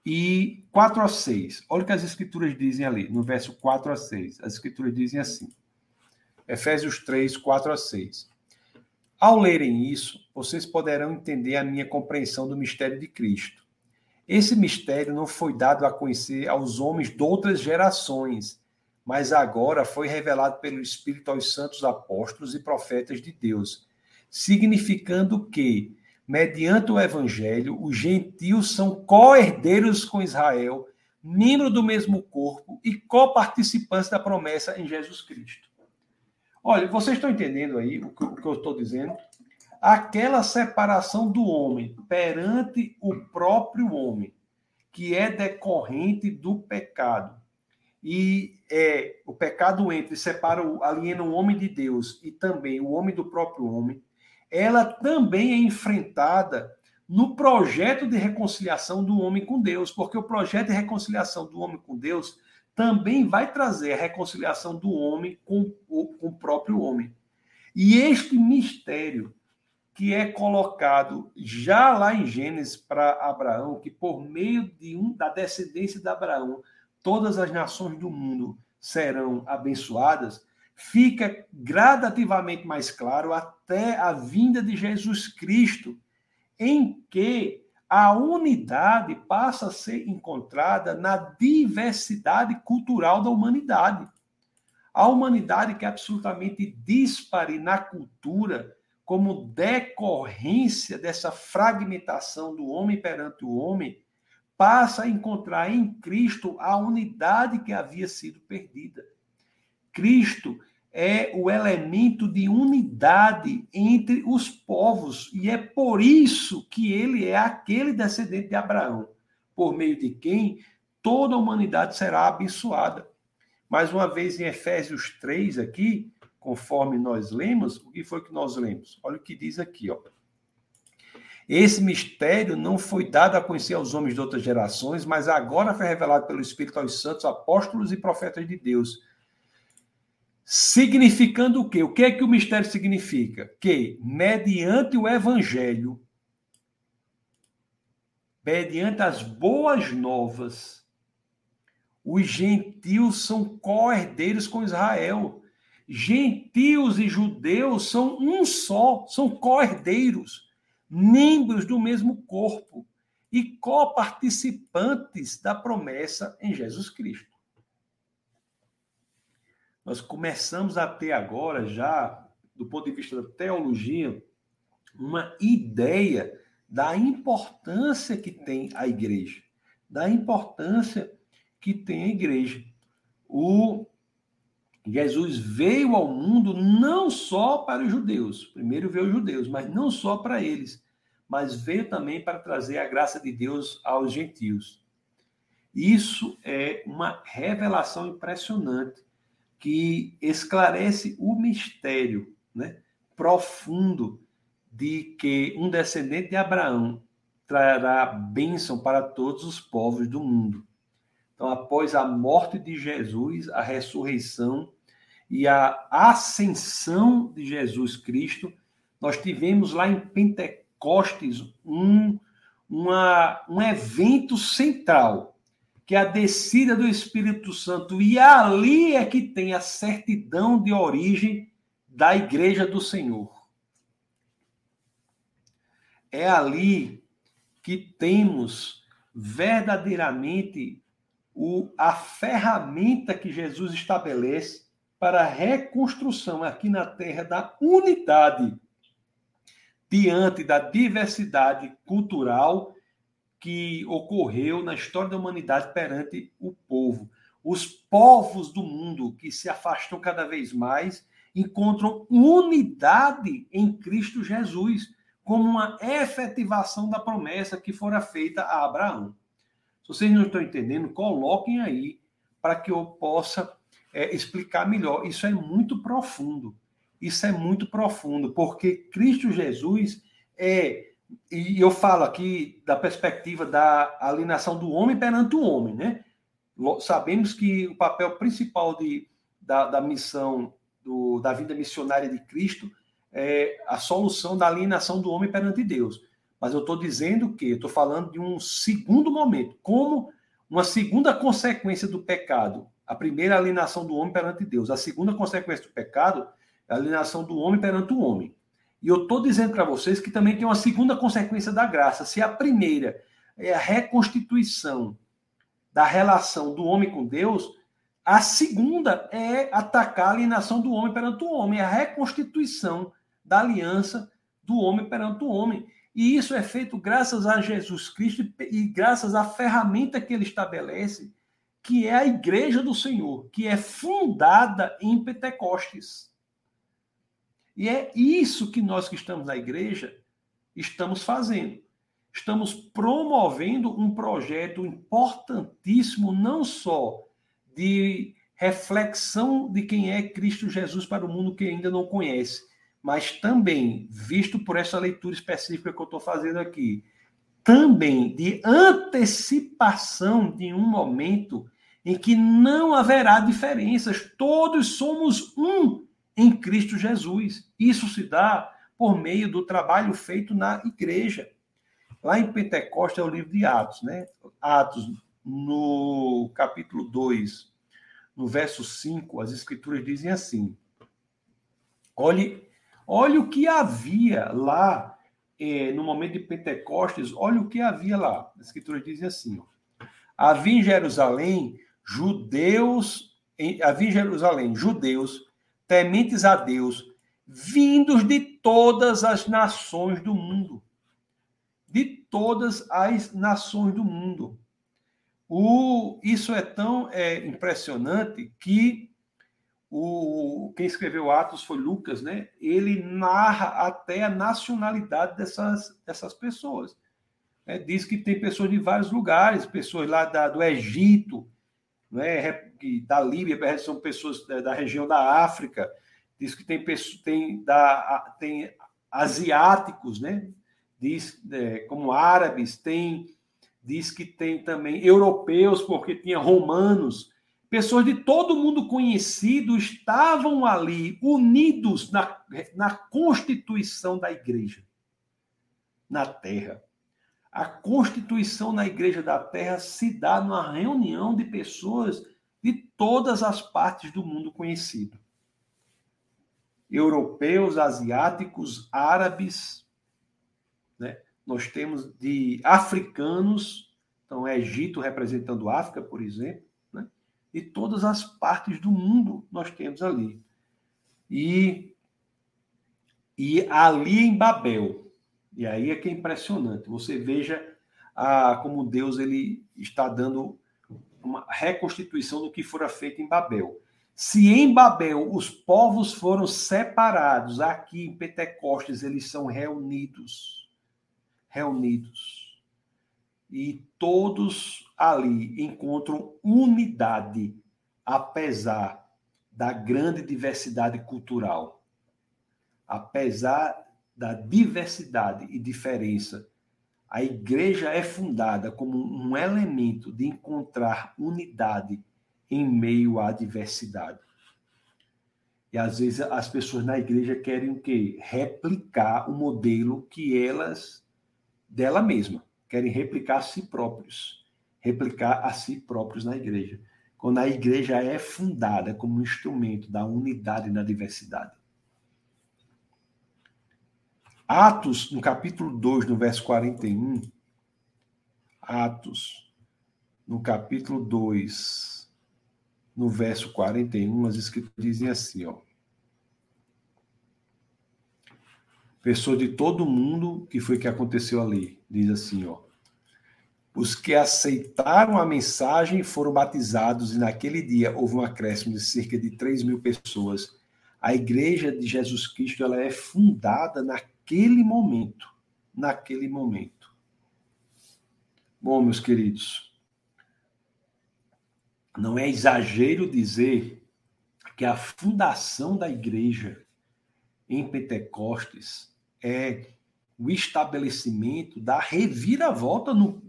e 4 a 6. Olha o que as escrituras dizem ali, no verso 4 a 6. As escrituras dizem assim: Efésios 3, 4 a 6. Ao lerem isso, vocês poderão entender a minha compreensão do mistério de Cristo. Esse mistério não foi dado a conhecer aos homens de outras gerações, mas agora foi revelado pelo Espírito aos santos apóstolos e profetas de Deus, significando que, mediante o evangelho, os gentios são co-herdeiros com Israel, membro do mesmo corpo e coparticipantes da promessa em Jesus Cristo. Olha, vocês estão entendendo aí o que, o que eu estou dizendo? Aquela separação do homem perante o próprio homem, que é decorrente do pecado. E é, o pecado entra e separa, aliena o homem de Deus e também o homem do próprio homem. Ela também é enfrentada no projeto de reconciliação do homem com Deus, porque o projeto de reconciliação do homem com Deus também vai trazer a reconciliação do homem com com o próprio homem. E este mistério que é colocado já lá em Gênesis para Abraão, que por meio de um da descendência de Abraão, todas as nações do mundo serão abençoadas, fica gradativamente mais claro até a vinda de Jesus Cristo, em que a unidade passa a ser encontrada na diversidade cultural da humanidade. A humanidade que é absolutamente dispare na cultura, como decorrência dessa fragmentação do homem perante o homem, passa a encontrar em Cristo a unidade que havia sido perdida. Cristo é o elemento de unidade entre os povos, e é por isso que ele é aquele descendente de Abraão, por meio de quem toda a humanidade será abençoada. Mais uma vez, em Efésios 3, aqui, conforme nós lemos, o que foi que nós lemos? Olha o que diz aqui, ó. Esse mistério não foi dado a conhecer aos homens de outras gerações, mas agora foi revelado pelo Espírito aos santos apóstolos e profetas de Deus Significando o quê? O que é que o mistério significa? Que, mediante o evangelho, mediante as boas novas, os gentios são co-herdeiros com Israel. Gentios e judeus são um só, são co-herdeiros, membros do mesmo corpo e coparticipantes da promessa em Jesus Cristo nós começamos a ter agora, já do ponto de vista da teologia, uma ideia da importância que tem a igreja, da importância que tem a igreja. O Jesus veio ao mundo não só para os judeus, primeiro veio os judeus, mas não só para eles, mas veio também para trazer a graça de Deus aos gentios. Isso é uma revelação impressionante que esclarece o mistério né, profundo de que um descendente de Abraão trará bênção para todos os povos do mundo. Então, após a morte de Jesus, a ressurreição e a ascensão de Jesus Cristo, nós tivemos lá em Pentecostes um, uma, um evento central que é a descida do Espírito Santo, e ali é que tem a certidão de origem da igreja do Senhor. É ali que temos verdadeiramente o, a ferramenta que Jesus estabelece para a reconstrução aqui na terra da unidade diante da diversidade cultural que ocorreu na história da humanidade perante o povo. Os povos do mundo que se afastam cada vez mais encontram unidade em Cristo Jesus, como uma efetivação da promessa que fora feita a Abraão. Se vocês não estão entendendo, coloquem aí para que eu possa é, explicar melhor. Isso é muito profundo. Isso é muito profundo, porque Cristo Jesus é e eu falo aqui da perspectiva da alienação do homem perante o homem, né? Sabemos que o papel principal de, da, da missão, do, da vida missionária de Cristo é a solução da alienação do homem perante Deus. Mas eu estou dizendo que, estou falando de um segundo momento, como uma segunda consequência do pecado. A primeira a alienação do homem perante Deus. A segunda consequência do pecado é a alienação do homem perante o homem. E eu estou dizendo para vocês que também tem uma segunda consequência da graça. Se a primeira é a reconstituição da relação do homem com Deus, A segunda é atacar a alienação do homem perante o homem, a reconstituição da aliança do homem perante o homem. E isso é feito graças a Jesus Cristo e graças à ferramenta que ele estabelece, que é a igreja do Senhor, que é fundada em Pentecostes. E é isso que nós que estamos na igreja estamos fazendo. Estamos promovendo um projeto importantíssimo, não só de reflexão de quem é Cristo Jesus para o mundo que ainda não conhece, mas também, visto por essa leitura específica que eu estou fazendo aqui, também de antecipação de um momento em que não haverá diferenças, todos somos um em Cristo Jesus. Isso se dá por meio do trabalho feito na igreja. Lá em Pentecostes é o livro de Atos, né? Atos, no capítulo 2, no verso 5, as escrituras dizem assim: olhe, olhe o que havia lá eh, no momento de Pentecostes, olha o que havia lá. As escrituras dizem assim: ó, havia em Jerusalém judeus, em, havia em Jerusalém judeus tementes a Deus, vindos de todas as nações do mundo. De todas as nações do mundo. O, isso é tão é, impressionante que o, quem escreveu Atos foi Lucas, né? Ele narra até a nacionalidade dessas, dessas pessoas. É, diz que tem pessoas de vários lugares, pessoas lá da, do Egito, né? da Líbia, são pessoas da, região da África, diz que tem, tem, da, tem asiáticos, né? diz é, como árabes, tem diz que tem também europeus, porque tinha romanos, pessoas de todo mundo conhecido estavam ali unidos na, na constituição da igreja na terra. A constituição na igreja da terra se dá numa reunião de pessoas de todas as partes do mundo conhecido. Europeus, asiáticos, árabes, né? Nós temos de africanos, então é Egito representando África, por exemplo, né? E todas as partes do mundo nós temos ali. E, e ali em Babel, e aí é que é impressionante. Você veja a, como Deus ele está dando uma reconstituição do que fora feito em Babel. Se em Babel os povos foram separados, aqui em Pentecostes eles são reunidos reunidos. E todos ali encontram unidade, apesar da grande diversidade cultural. Apesar da diversidade e diferença, a igreja é fundada como um elemento de encontrar unidade em meio à diversidade. E às vezes as pessoas na igreja querem o quê? Replicar o modelo que elas dela mesma, querem replicar a si próprios, replicar a si próprios na igreja. Quando a igreja é fundada como um instrumento da unidade na diversidade. Atos, no capítulo 2, no verso 41, Atos, no capítulo 2, no verso 41, as escrituras dizem assim, ó. pessoa de todo mundo, que foi que aconteceu ali. Diz assim, ó. Os que aceitaram a mensagem foram batizados e naquele dia houve um acréscimo de cerca de 3 mil pessoas. A igreja de Jesus Cristo ela é fundada naquele momento. Naquele momento. Bom, meus queridos, não é exagero dizer que a fundação da igreja em Pentecostes é o estabelecimento da reviravolta no,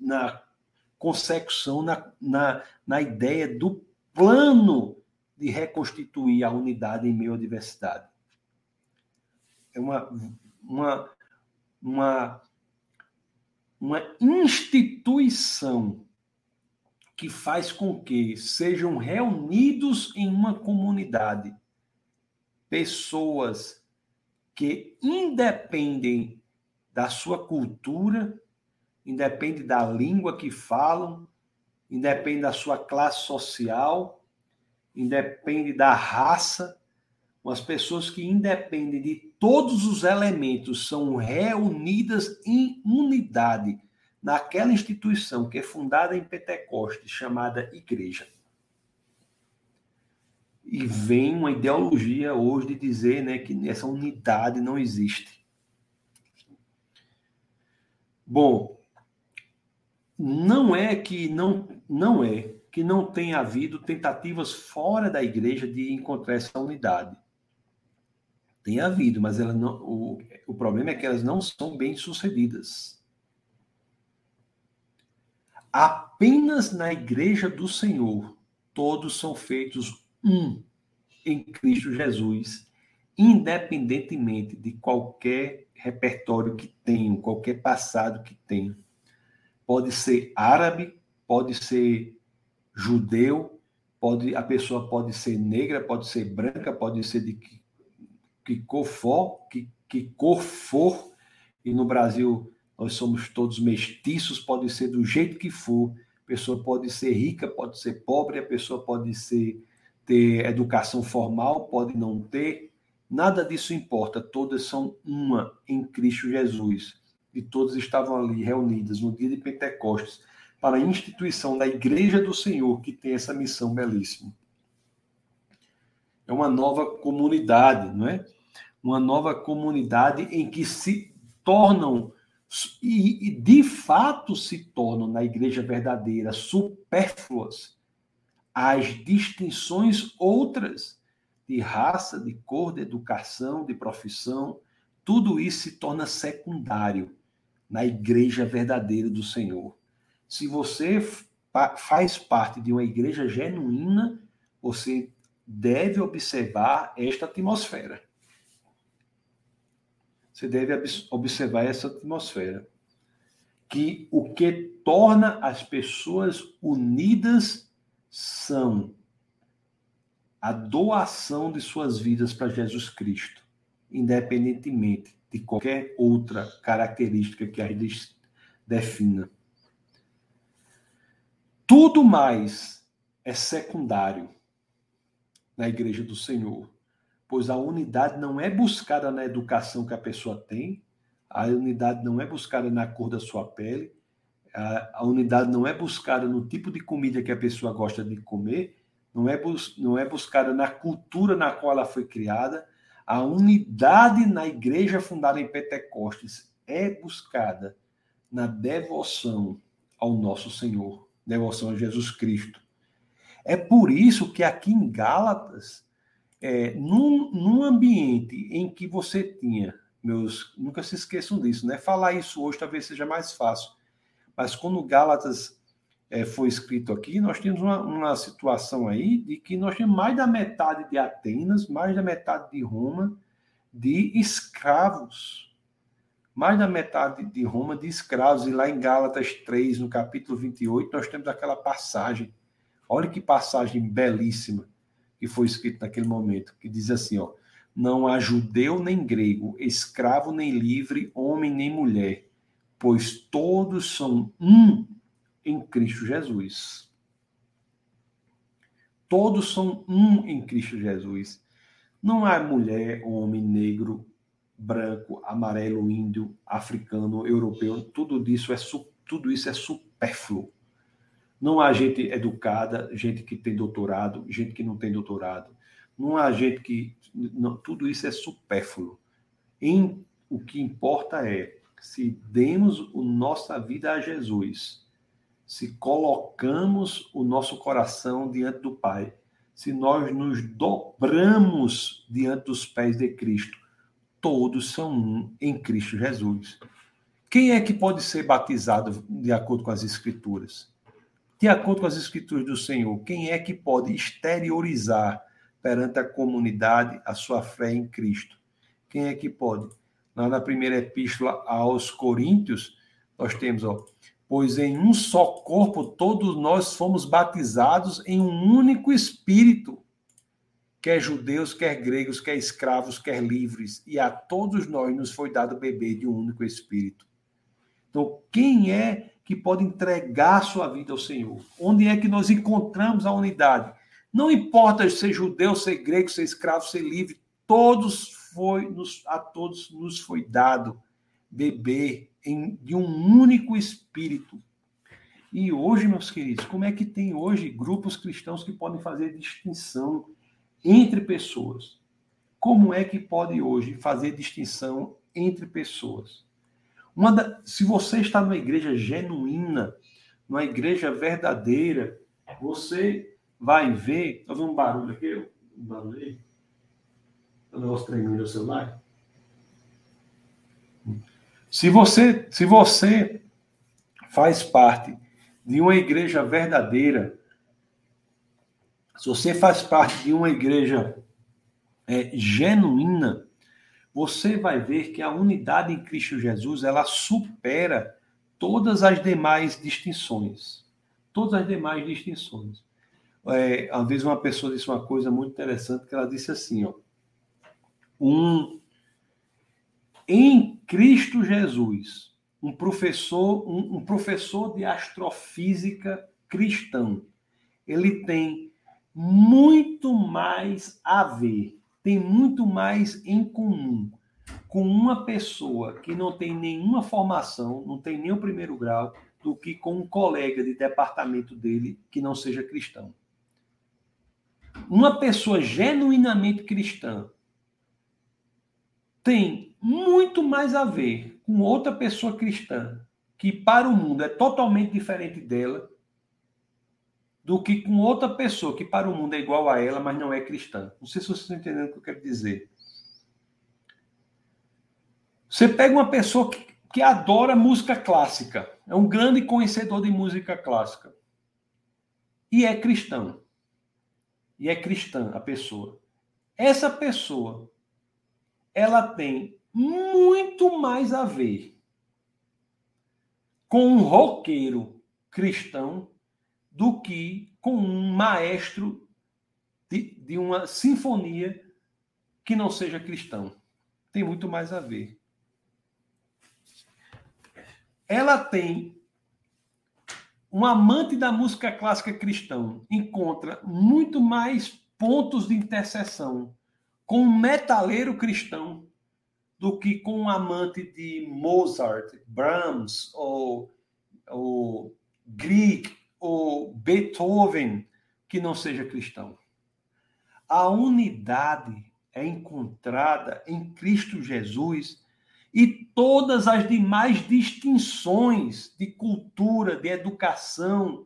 na consecução, na, na, na ideia do plano de reconstituir a unidade em meio à diversidade. É uma, uma, uma, uma instituição que faz com que sejam reunidos em uma comunidade pessoas que independem da sua cultura, independe da língua que falam, independe da sua classe social, independe da raça, umas pessoas que independem de todos os elementos, são reunidas em unidade naquela instituição que é fundada em Pentecostes, chamada igreja. E vem uma ideologia hoje de dizer né, que essa unidade não existe. Bom, não é que não, não é que não tenha havido tentativas fora da igreja de encontrar essa unidade. Tem havido, mas ela não, o, o problema é que elas não são bem sucedidas. Apenas na igreja do Senhor todos são feitos um em Cristo Jesus, independentemente de qualquer repertório que tenham, qualquer passado que tenham. Pode ser árabe, pode ser judeu, pode a pessoa pode ser negra, pode ser branca, pode ser de que, que cor for, que, que cor for, e no Brasil nós somos todos mestiços, pode ser do jeito que for. A pessoa pode ser rica, pode ser pobre, a pessoa pode ser ter educação formal, pode não ter. Nada disso importa, todas são uma em Cristo Jesus. E todas estavam ali reunidas no dia de Pentecostes para a instituição da Igreja do Senhor, que tem essa missão belíssima. É uma nova comunidade, não é? Uma nova comunidade em que se tornam e, de fato se tornam na igreja verdadeira supérfluas as distinções outras de raça, de cor, de educação, de profissão, tudo isso se torna secundário na igreja verdadeira do Senhor. Se você faz parte de uma igreja genuína, você deve observar esta atmosfera. Você deve observar essa atmosfera. Que o que torna as pessoas unidas são a doação de suas vidas para Jesus Cristo, independentemente de qualquer outra característica que as defina. Tudo mais é secundário na igreja do Senhor, pois a unidade não é buscada na educação que a pessoa tem, a unidade não é buscada na cor da sua pele, a, unidade não é buscada no tipo de comida que a pessoa gosta de comer, não é, bus, não é buscada na cultura na qual ela foi criada. A unidade na igreja fundada em Pentecostes é buscada na devoção ao nosso Senhor, devoção a Jesus Cristo. É por isso que aqui em Gálatas, é, num, num ambiente em que você tinha, meus, nunca se esqueçam disso, né? Falar isso hoje talvez seja mais fácil, mas quando Gálatas é, foi escrito aqui, nós tínhamos uma, uma, situação aí de que nós tínhamos mais da metade de Atenas, mais da metade de Roma, de escravos. Mais da metade de Roma de escravos. E lá em Gálatas 3, no capítulo 28, nós temos aquela passagem. Olha que passagem belíssima que foi escrita naquele momento, que diz assim, ó: Não há judeu nem grego, escravo nem livre, homem nem mulher, pois todos são um em Cristo Jesus. Todos são um em Cristo Jesus. Não há mulher, homem, negro, branco, amarelo, índio, africano, europeu, tudo isso é tudo isso é supérfluo. Não há gente educada, gente que tem doutorado, gente que não tem doutorado. Não há gente que não, tudo isso é supérfluo. Em, o que importa é se demos a nossa vida a Jesus, se colocamos o nosso coração diante do Pai, se nós nos dobramos diante dos pés de Cristo, todos são um em Cristo Jesus. Quem é que pode ser batizado de acordo com as Escrituras? De acordo com as Escrituras do Senhor, quem é que pode exteriorizar perante a comunidade a sua fé em Cristo? Quem é que pode? Lá na primeira epístola aos Coríntios, nós temos, ó, pois em um só corpo todos nós fomos batizados em um único espírito, quer judeus, quer gregos, quer escravos, quer livres, e a todos nós nos foi dado beber de um único espírito. Então, quem é que pode entregar sua vida ao Senhor? Onde é que nós encontramos a unidade? Não importa ser judeu, ser grego, ser escravo, ser livre, todos foi nos, a todos nos foi dado beber em, de um único espírito. E hoje, meus queridos, como é que tem hoje grupos cristãos que podem fazer distinção entre pessoas? Como é que pode hoje fazer distinção entre pessoas? Da, se você está numa igreja genuína, numa igreja verdadeira, você vai ver. Estou vendo um barulho aqui? Um barulho aí? O negócio tremendo no celular. Se você, se você faz parte de uma igreja verdadeira, se você faz parte de uma igreja é, genuína, você vai ver que a unidade em Cristo Jesus ela supera todas as demais distinções. Todas as demais distinções. É, uma vez uma pessoa disse uma coisa muito interessante que ela disse assim, ó, um em Cristo Jesus, um professor, um, um professor de astrofísica cristão, ele tem muito mais a ver, tem muito mais em comum com uma pessoa que não tem nenhuma formação, não tem nem o primeiro grau, do que com um colega de departamento dele que não seja cristão. Uma pessoa genuinamente cristã tem muito mais a ver com outra pessoa cristã que para o mundo é totalmente diferente dela do que com outra pessoa que para o mundo é igual a ela, mas não é cristã. Não sei se vocês estão entendendo o que eu quero dizer. Você pega uma pessoa que, que adora música clássica, é um grande conhecedor de música clássica, e é cristão. E é cristã a pessoa. Essa pessoa, ela tem muito mais a ver com um roqueiro cristão do que com um maestro de, de uma sinfonia que não seja cristão. Tem muito mais a ver. Ela tem um amante da música clássica cristã encontra muito mais pontos de interseção com um metaleiro cristão do que com um amante de Mozart, Brahms ou, ou Grieg ou Beethoven que não seja cristão. A unidade é encontrada em Cristo Jesus e todas as demais distinções de cultura, de educação,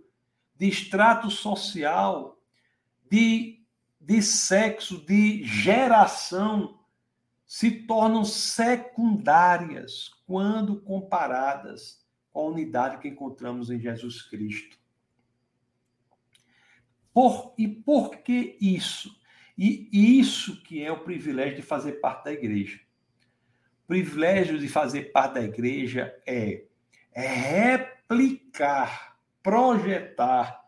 de extrato social, de, de sexo, de geração, se tornam secundárias quando comparadas com a unidade que encontramos em Jesus Cristo. Por, e por que isso? E isso que é o privilégio de fazer parte da igreja. O privilégio de fazer parte da igreja é, é replicar, projetar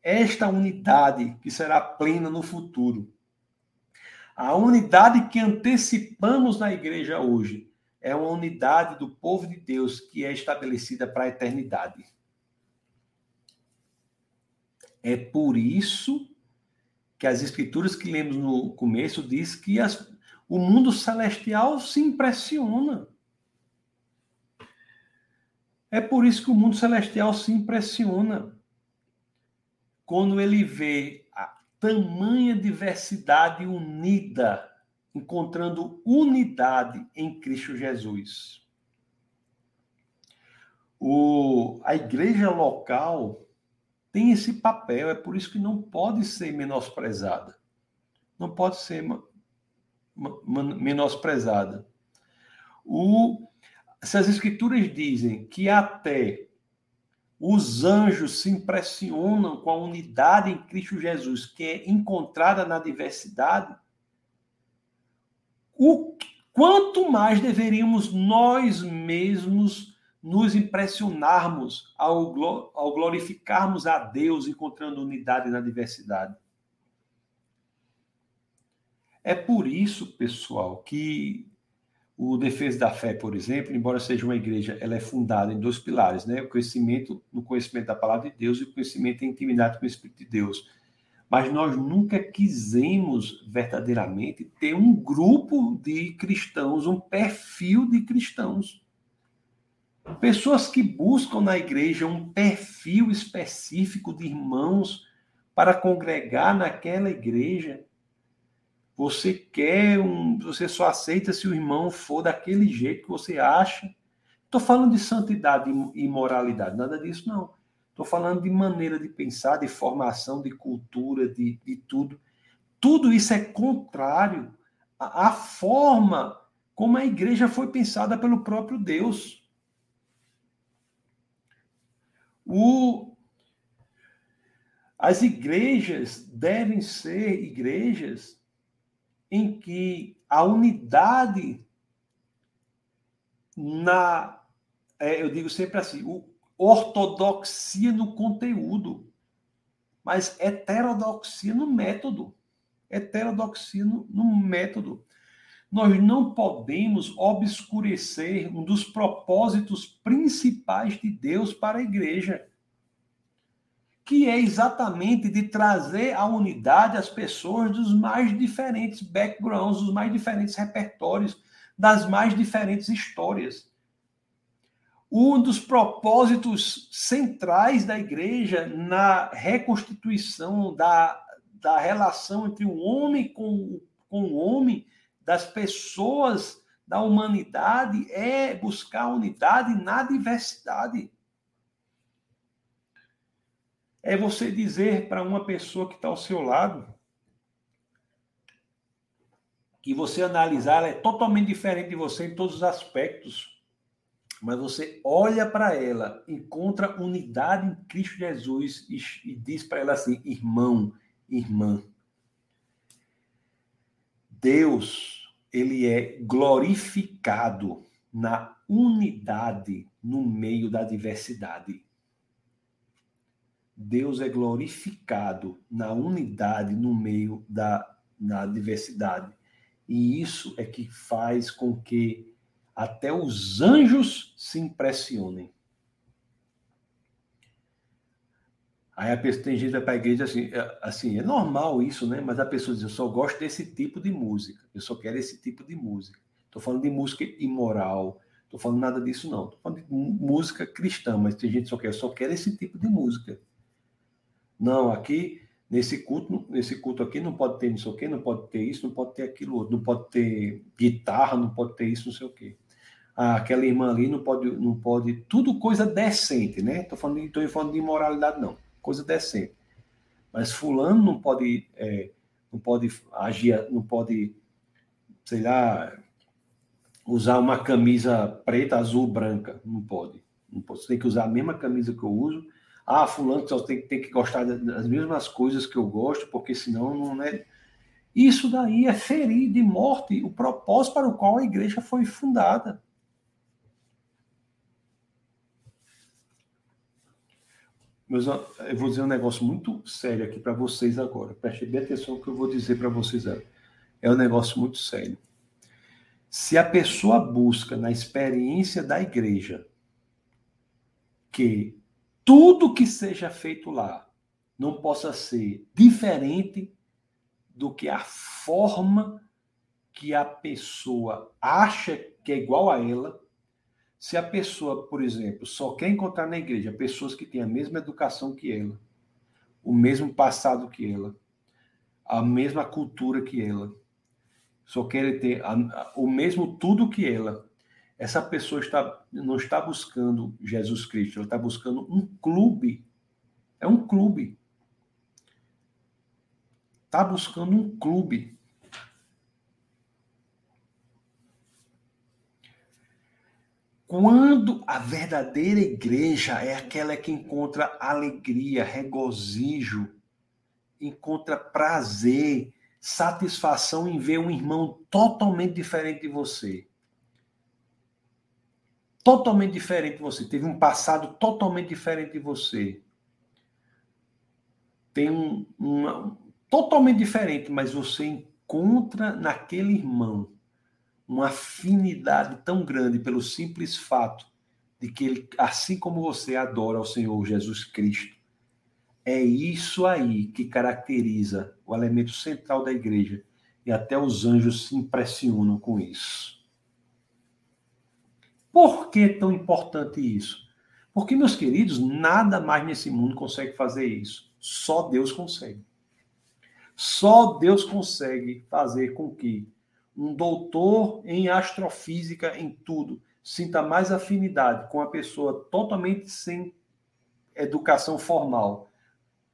esta unidade que será plena no futuro. A unidade que antecipamos na igreja hoje é uma unidade do povo de Deus que é estabelecida para a eternidade. É por isso que as escrituras que lemos no começo diz que as, o mundo celestial se impressiona. É por isso que o mundo celestial se impressiona quando ele vê a tamanha diversidade unida, encontrando unidade em Cristo Jesus. O, a igreja local tem esse papel, é por isso que não pode ser menosprezada. Não pode ser menosprezada. O, se as escrituras dizem que até os anjos se impressionam com a unidade em Cristo Jesus, que é encontrada na diversidade, o quanto mais deveríamos nós mesmos nos impressionarmos ao, ao glorificarmos a Deus encontrando unidade na diversidade. É por isso, pessoal, que o Defesa da Fé, por exemplo, embora seja uma igreja, ela é fundada em dois pilares, né? O conhecimento, no conhecimento da palavra de Deus e o conhecimento em intimidade com o Espírito de Deus. Mas nós nunca quisemos verdadeiramente ter um grupo de cristãos, um perfil de cristãos. Pessoas que buscam na igreja um perfil específico de irmãos para congregar naquela igreja. Você quer um. Você só aceita se o irmão for daquele jeito que você acha. Estou falando de santidade e moralidade, nada disso não. Estou falando de maneira de pensar, de formação, de cultura, de, de tudo. Tudo isso é contrário à, à forma como a igreja foi pensada pelo próprio Deus. O, as igrejas devem ser igrejas em que a unidade na, é, eu digo sempre assim, o, ortodoxia no conteúdo, mas heterodoxia no método. Heterodoxia no, no método. Nós não podemos obscurecer um dos propósitos principais de Deus para a igreja, que é exatamente de trazer a unidade às pessoas dos mais diferentes backgrounds, dos mais diferentes repertórios, das mais diferentes histórias. Um dos propósitos centrais da igreja na reconstituição da, da relação entre o homem com, com o homem das pessoas da humanidade é buscar unidade na diversidade. É você dizer para uma pessoa que está ao seu lado que você analisar ela é totalmente diferente de você em todos os aspectos, mas você olha para ela, encontra unidade em Cristo Jesus e, e diz para ela assim: irmão, irmã. Deus ele é glorificado na unidade no meio da diversidade. Deus é glorificado na unidade no meio da na diversidade. E isso é que faz com que até os anjos se impressionem. Aí a pessoa tem gente para a igreja assim, é, assim, é normal isso, né? Mas a pessoa diz, eu só gosto desse tipo de música, eu só quero esse tipo de música. Estou falando de música imoral, estou falando nada disso não. Estou falando de música cristã, mas tem gente que só quer, só quer esse tipo de música. Não, aqui nesse culto, nesse culto aqui não pode ter não sei o quê, não pode ter isso, não pode ter aquilo outro, não pode ter guitarra, não pode ter isso, não sei o quê. Ah, aquela irmã ali não pode, não pode, tudo coisa decente, né? Estou falando, falando de imoralidade não coisa decente. Mas fulano não pode, é, não pode agir, não pode, sei lá, usar uma camisa preta, azul, branca. Não pode. Não pode. Você tem que usar a mesma camisa que eu uso. Ah, fulano só tem, tem que gostar das mesmas coisas que eu gosto, porque senão não é. Isso daí é ferir de morte o propósito para o qual a igreja foi fundada. Meus, eu vou dizer um negócio muito sério aqui para vocês agora. Preste bem atenção no que eu vou dizer para vocês agora. É um negócio muito sério. Se a pessoa busca na experiência da igreja que tudo que seja feito lá não possa ser diferente do que a forma que a pessoa acha que é igual a ela, se a pessoa, por exemplo, só quer encontrar na igreja pessoas que têm a mesma educação que ela, o mesmo passado que ela, a mesma cultura que ela, só quer ter a, a, o mesmo tudo que ela, essa pessoa está, não está buscando Jesus Cristo, ela está buscando um clube. É um clube. Está buscando um clube. Quando a verdadeira igreja é aquela que encontra alegria, regozijo, encontra prazer, satisfação em ver um irmão totalmente diferente de você. Totalmente diferente de você. Teve um passado totalmente diferente de você. Tem um, uma, totalmente diferente, mas você encontra naquele irmão uma afinidade tão grande pelo simples fato de que ele, assim como você adora ao Senhor Jesus Cristo, É isso aí que caracteriza o elemento central da igreja. E até os anjos se impressionam com isso. Por que tão importante isso? Porque, meus queridos, nada mais nesse mundo consegue fazer isso. Só Deus consegue. Só Deus consegue fazer com que um doutor em astrofísica, em tudo, sinta mais afinidade com a pessoa totalmente sem educação formal,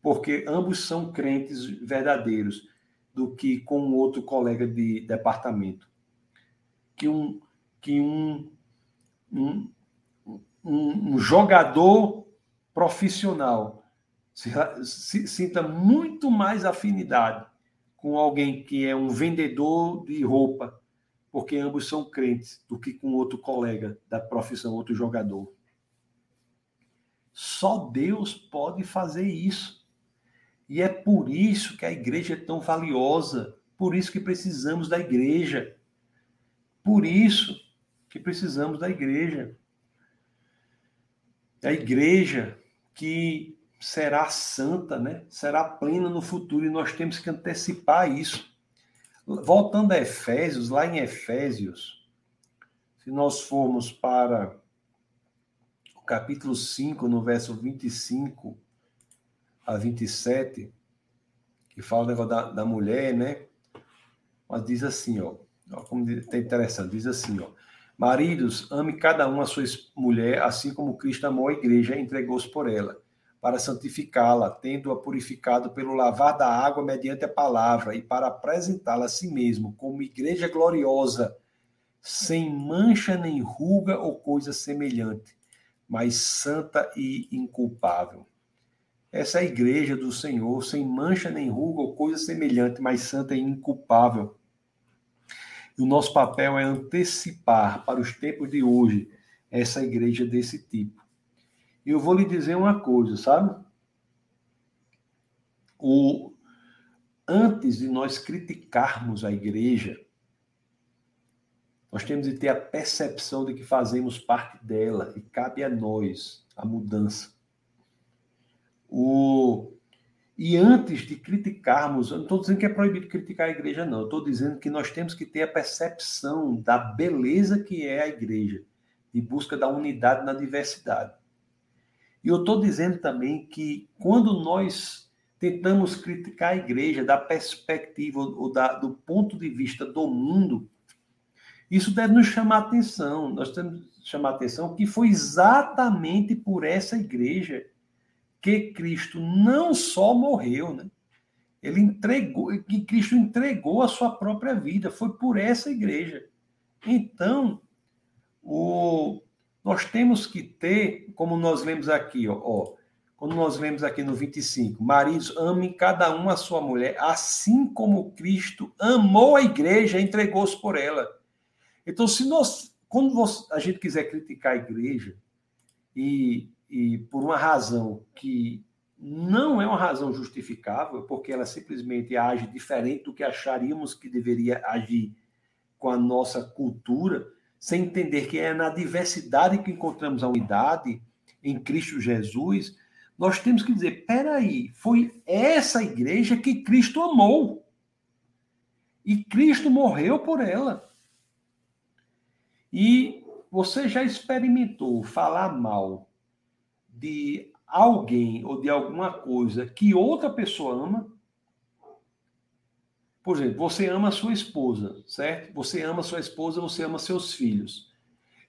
porque ambos são crentes verdadeiros, do que com um outro colega de departamento. Que um, que um, um, um, um jogador profissional se, se, sinta muito mais afinidade com alguém que é um vendedor de roupa, porque ambos são crentes, do que com outro colega da profissão, outro jogador. Só Deus pode fazer isso. E é por isso que a igreja é tão valiosa, por isso que precisamos da igreja. Por isso que precisamos da igreja. A igreja que será santa, né? será plena no futuro, e nós temos que antecipar isso. Voltando a Efésios, lá em Efésios, se nós formos para o capítulo 5, no verso 25 a 27, que fala o negócio da, da mulher, né? Mas diz assim, ó, ó como é interessante, diz assim, ó, maridos, ame cada um a sua mulher, assim como Cristo amou a igreja e entregou-se por ela para santificá-la, tendo-a purificado pelo lavar da água mediante a palavra, e para apresentá-la a si mesmo como igreja gloriosa, sem mancha nem ruga ou coisa semelhante, mas santa e inculpável. Essa é a igreja do Senhor, sem mancha nem ruga ou coisa semelhante, mas santa e inculpável. E o nosso papel é antecipar para os tempos de hoje essa igreja desse tipo. E eu vou lhe dizer uma coisa, sabe? O, antes de nós criticarmos a igreja, nós temos de ter a percepção de que fazemos parte dela e cabe a nós a mudança. O, e antes de criticarmos, eu não estou dizendo que é proibido criticar a igreja, não. Eu estou dizendo que nós temos que ter a percepção da beleza que é a igreja, de busca da unidade na diversidade. E eu estou dizendo também que quando nós tentamos criticar a igreja da perspectiva ou da, do ponto de vista do mundo, isso deve nos chamar atenção. Nós temos que chamar atenção que foi exatamente por essa igreja que Cristo não só morreu, né? Ele entregou, que Cristo entregou a sua própria vida, foi por essa igreja. Então, o, nós temos que ter, como nós lemos aqui, ó, ó quando nós lemos aqui no 25, maridos, amem cada um a sua mulher, assim como Cristo amou a igreja e entregou-se por ela. Então, se nós, quando a gente quiser criticar a igreja, e, e por uma razão que não é uma razão justificável, porque ela simplesmente age diferente do que acharíamos que deveria agir com a nossa cultura, sem entender que é na diversidade que encontramos a unidade em Cristo Jesus, nós temos que dizer: peraí, foi essa igreja que Cristo amou. E Cristo morreu por ela. E você já experimentou falar mal de alguém ou de alguma coisa que outra pessoa ama? Por exemplo, você ama sua esposa, certo? Você ama sua esposa, você ama seus filhos.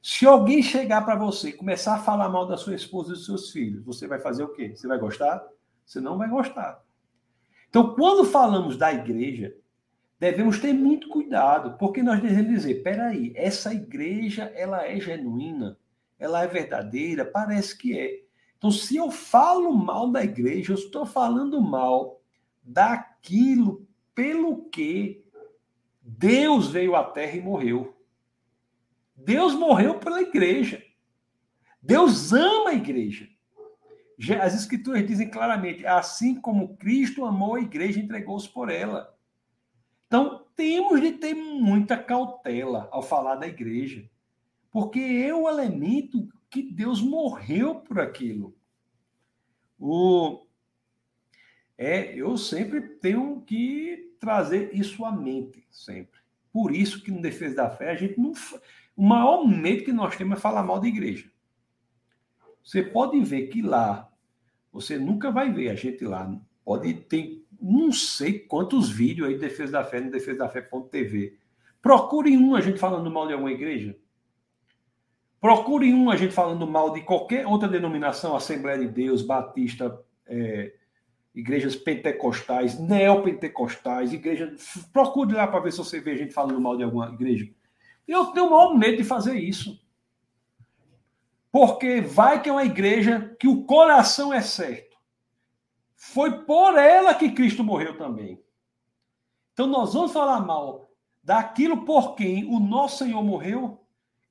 Se alguém chegar para você e começar a falar mal da sua esposa e dos seus filhos, você vai fazer o quê? Você vai gostar? Você não vai gostar. Então, quando falamos da igreja, devemos ter muito cuidado, porque nós devemos dizer, peraí, essa igreja, ela é genuína, ela é verdadeira, parece que é. Então, se eu falo mal da igreja, eu estou falando mal daquilo pelo que Deus veio à terra e morreu. Deus morreu pela igreja. Deus ama a igreja. As escrituras dizem claramente, assim como Cristo amou a igreja e entregou-se por ela. Então, temos de ter muita cautela ao falar da igreja, porque é o elemento que Deus morreu por aquilo. O É, eu sempre tenho que trazer isso à mente, sempre. Por isso que no Defesa da Fé a gente não. O maior medo que nós temos é falar mal da igreja. Você pode ver que lá, você nunca vai ver a gente lá. Pode ter não sei quantos vídeos aí de Defesa da Fé no defesa da fé.tv. Procure um a gente falando mal de alguma igreja. Procure um a gente falando mal de qualquer outra denominação, Assembleia de Deus, Batista, é, igrejas pentecostais, neopentecostais, igrejas. Procure lá para ver se você vê gente falando mal de alguma igreja. Eu tenho o maior medo de fazer isso. Porque vai que é uma igreja que o coração é certo. Foi por ela que Cristo morreu também. Então nós vamos falar mal daquilo por quem o nosso Senhor morreu,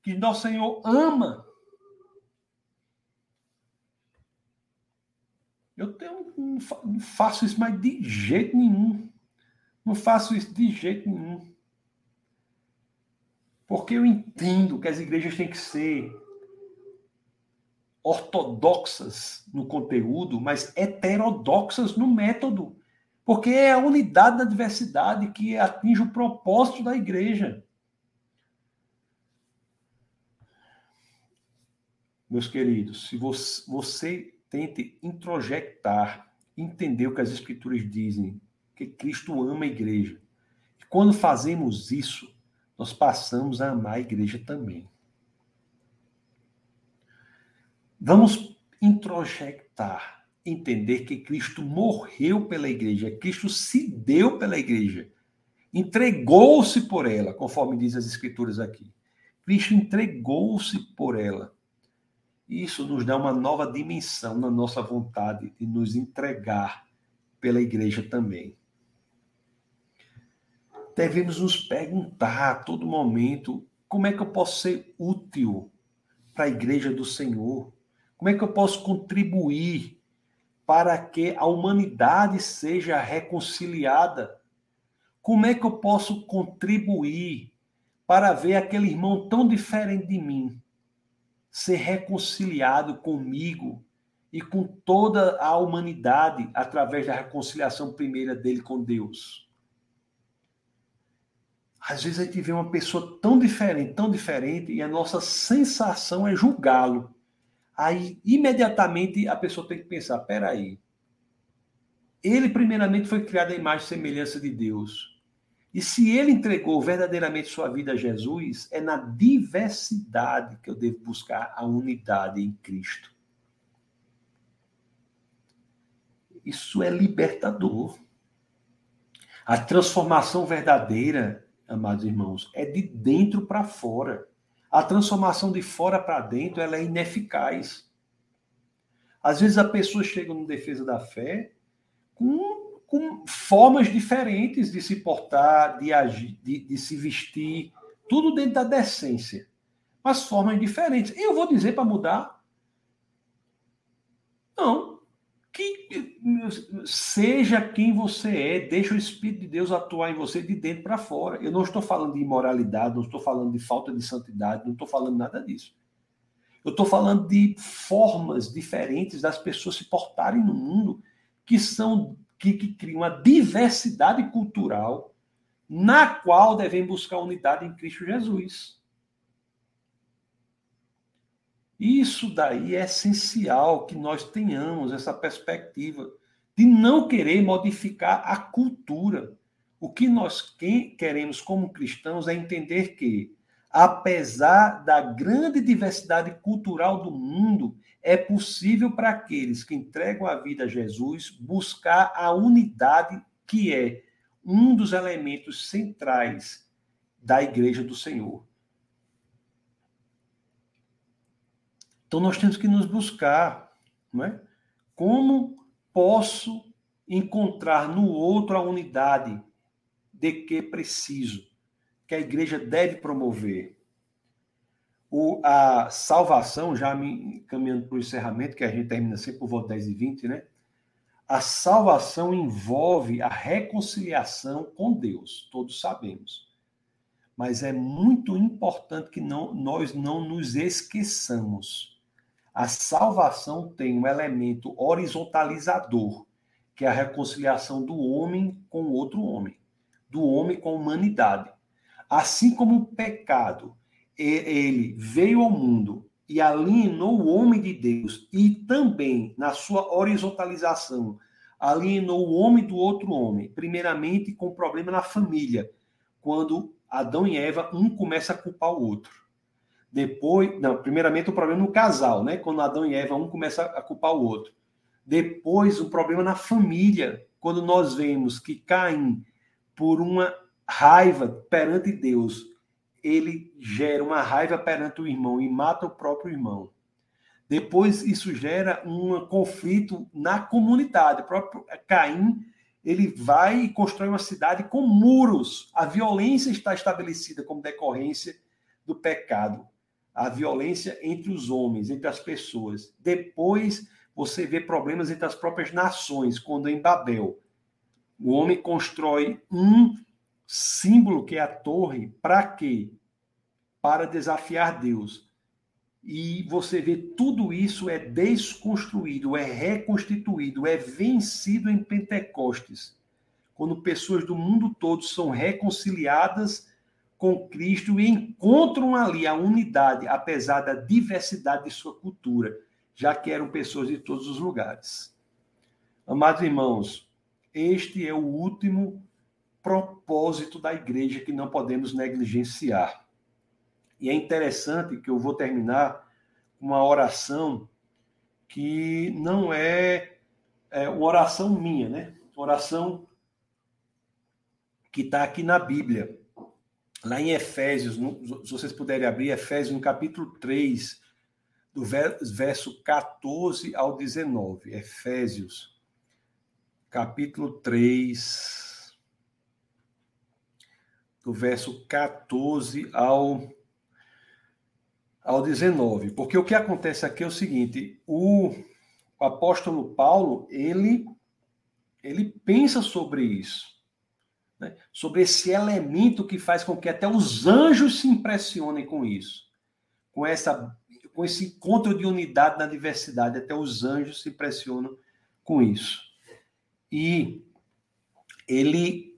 que nosso Senhor ama. Eu tenho, não faço isso mais de jeito nenhum. Não faço isso de jeito nenhum. Porque eu entendo que as igrejas têm que ser ortodoxas no conteúdo, mas heterodoxas no método. Porque é a unidade da diversidade que atinge o propósito da igreja. Meus queridos, se você, você tente introjectar, entender o que as escrituras dizem, que Cristo ama a igreja. E quando fazemos isso, nós passamos a amar a igreja também. Vamos introjectar, entender que Cristo morreu pela igreja, Cristo se deu pela igreja, entregou-se por ela, conforme diz as escrituras aqui. Cristo entregou-se por ela. Isso nos dá uma nova dimensão na nossa vontade de nos entregar pela igreja também. Devemos nos perguntar a todo momento como é que eu posso ser útil para a igreja do Senhor? Como é que eu posso contribuir para que a humanidade seja reconciliada? Como é que eu posso contribuir para ver aquele irmão tão diferente de mim ser reconciliado comigo e com toda a humanidade através da reconciliação primeira dele com Deus? Às vezes a gente vê uma pessoa tão diferente, tão diferente, e a nossa sensação é julgá-lo. Aí, imediatamente, a pessoa tem que pensar: peraí. Ele, primeiramente, foi criado à imagem e semelhança de Deus. E se ele entregou verdadeiramente sua vida a Jesus, é na diversidade que eu devo buscar a unidade em Cristo. Isso é libertador. A transformação verdadeira, amados irmãos, é de dentro para fora. A transformação de fora para dentro ela é ineficaz. Às vezes a pessoa chega no defesa da fé com, com formas diferentes de se portar, de agir, de, de se vestir, tudo dentro da decência, mas formas diferentes. Eu vou dizer para mudar? Não, que seja quem você é, deixa o Espírito de Deus atuar em você de dentro para fora. Eu não estou falando de imoralidade, não estou falando de falta de santidade, não estou falando nada disso. Eu estou falando de formas diferentes das pessoas se portarem no mundo que são que, que criam uma diversidade cultural na qual devem buscar unidade em Cristo Jesus. Isso daí é essencial que nós tenhamos essa perspectiva de não querer modificar a cultura. O que nós queremos como cristãos é entender que, apesar da grande diversidade cultural do mundo, é possível para aqueles que entregam a vida a Jesus buscar a unidade que é um dos elementos centrais da igreja do Senhor. Então nós temos que nos buscar, não é? Como posso encontrar no outro a unidade de que preciso, que a igreja deve promover? O, a salvação, já me caminhando para o encerramento, que a gente termina sempre por volta 10 e 20, né? A salvação envolve a reconciliação com Deus, todos sabemos. Mas é muito importante que não, nós não nos esqueçamos a salvação tem um elemento horizontalizador. que é a reconciliação do homem com outro homem, do homem com a humanidade. Assim como o pecado, ele veio ao mundo e alienou o homem de Deus e também na sua horizontalização alienou o homem do outro homem, primeiramente com problema na família, quando Adão e Eva um começa a culpar o outro. Depois, não, primeiramente o problema no casal, né? Quando Adão e Eva um começa a culpar o outro. Depois o problema na família, quando nós vemos que Caim, por uma raiva perante Deus, ele gera uma raiva perante o irmão e mata o próprio irmão. Depois isso gera um conflito na comunidade. O próprio Caim ele vai e constrói uma cidade com muros. A violência está estabelecida como decorrência do pecado. A violência entre os homens, entre as pessoas. Depois você vê problemas entre as próprias nações, quando em Babel o homem constrói um símbolo que é a torre, para quê? Para desafiar Deus. E você vê tudo isso é desconstruído, é reconstituído, é vencido em Pentecostes. Quando pessoas do mundo todo são reconciliadas com Cristo e encontram ali a unidade, apesar da diversidade de sua cultura, já que eram pessoas de todos os lugares. Amados irmãos, este é o último propósito da igreja que não podemos negligenciar. E é interessante que eu vou terminar uma oração que não é, é uma oração minha, né? Oração que está aqui na Bíblia. Lá em Efésios, se vocês puderem abrir, Efésios no capítulo 3, do verso 14 ao 19. Efésios, capítulo 3, do verso 14 ao ao 19. Porque o que acontece aqui é o seguinte: o, o apóstolo Paulo ele, ele pensa sobre isso, né? sobre esse elemento que faz com que até os anjos se impressionem com isso, com, essa, com esse encontro de unidade na diversidade, até os anjos se impressionam com isso. E ele,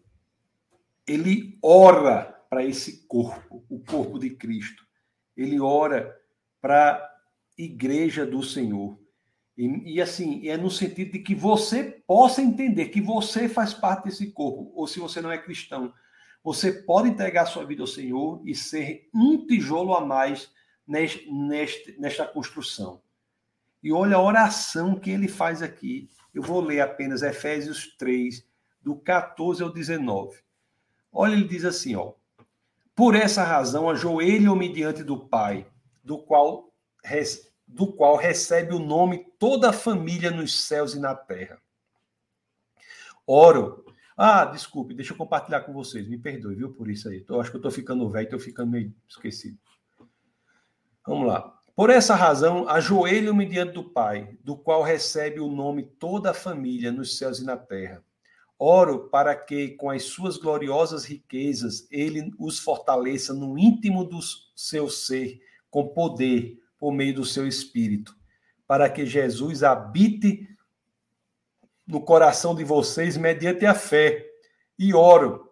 ele ora para esse corpo, o corpo de Cristo ele ora para a igreja do Senhor. E, e, assim, é no sentido de que você possa entender que você faz parte desse corpo, ou se você não é cristão, você pode entregar sua vida ao Senhor e ser um tijolo a mais neste, nesta construção. E olha a oração que ele faz aqui. Eu vou ler apenas Efésios 3, do 14 ao 19. Olha, ele diz assim, ó. Por essa razão, ajoelham-me diante do Pai, do qual, do qual recebe o nome toda a família nos céus e na terra. Oro. Ah, desculpe, deixa eu compartilhar com vocês. Me perdoe, viu, por isso aí. Eu acho que eu estou ficando velho, estou ficando meio esquecido. Vamos lá. Por essa razão, ajoelho-me diante do Pai, do qual recebe o nome toda a família nos céus e na terra. Oro para que, com as suas gloriosas riquezas, ele os fortaleça no íntimo do seu ser, com poder, por meio do seu espírito, para que Jesus habite no coração de vocês mediante a fé. E oro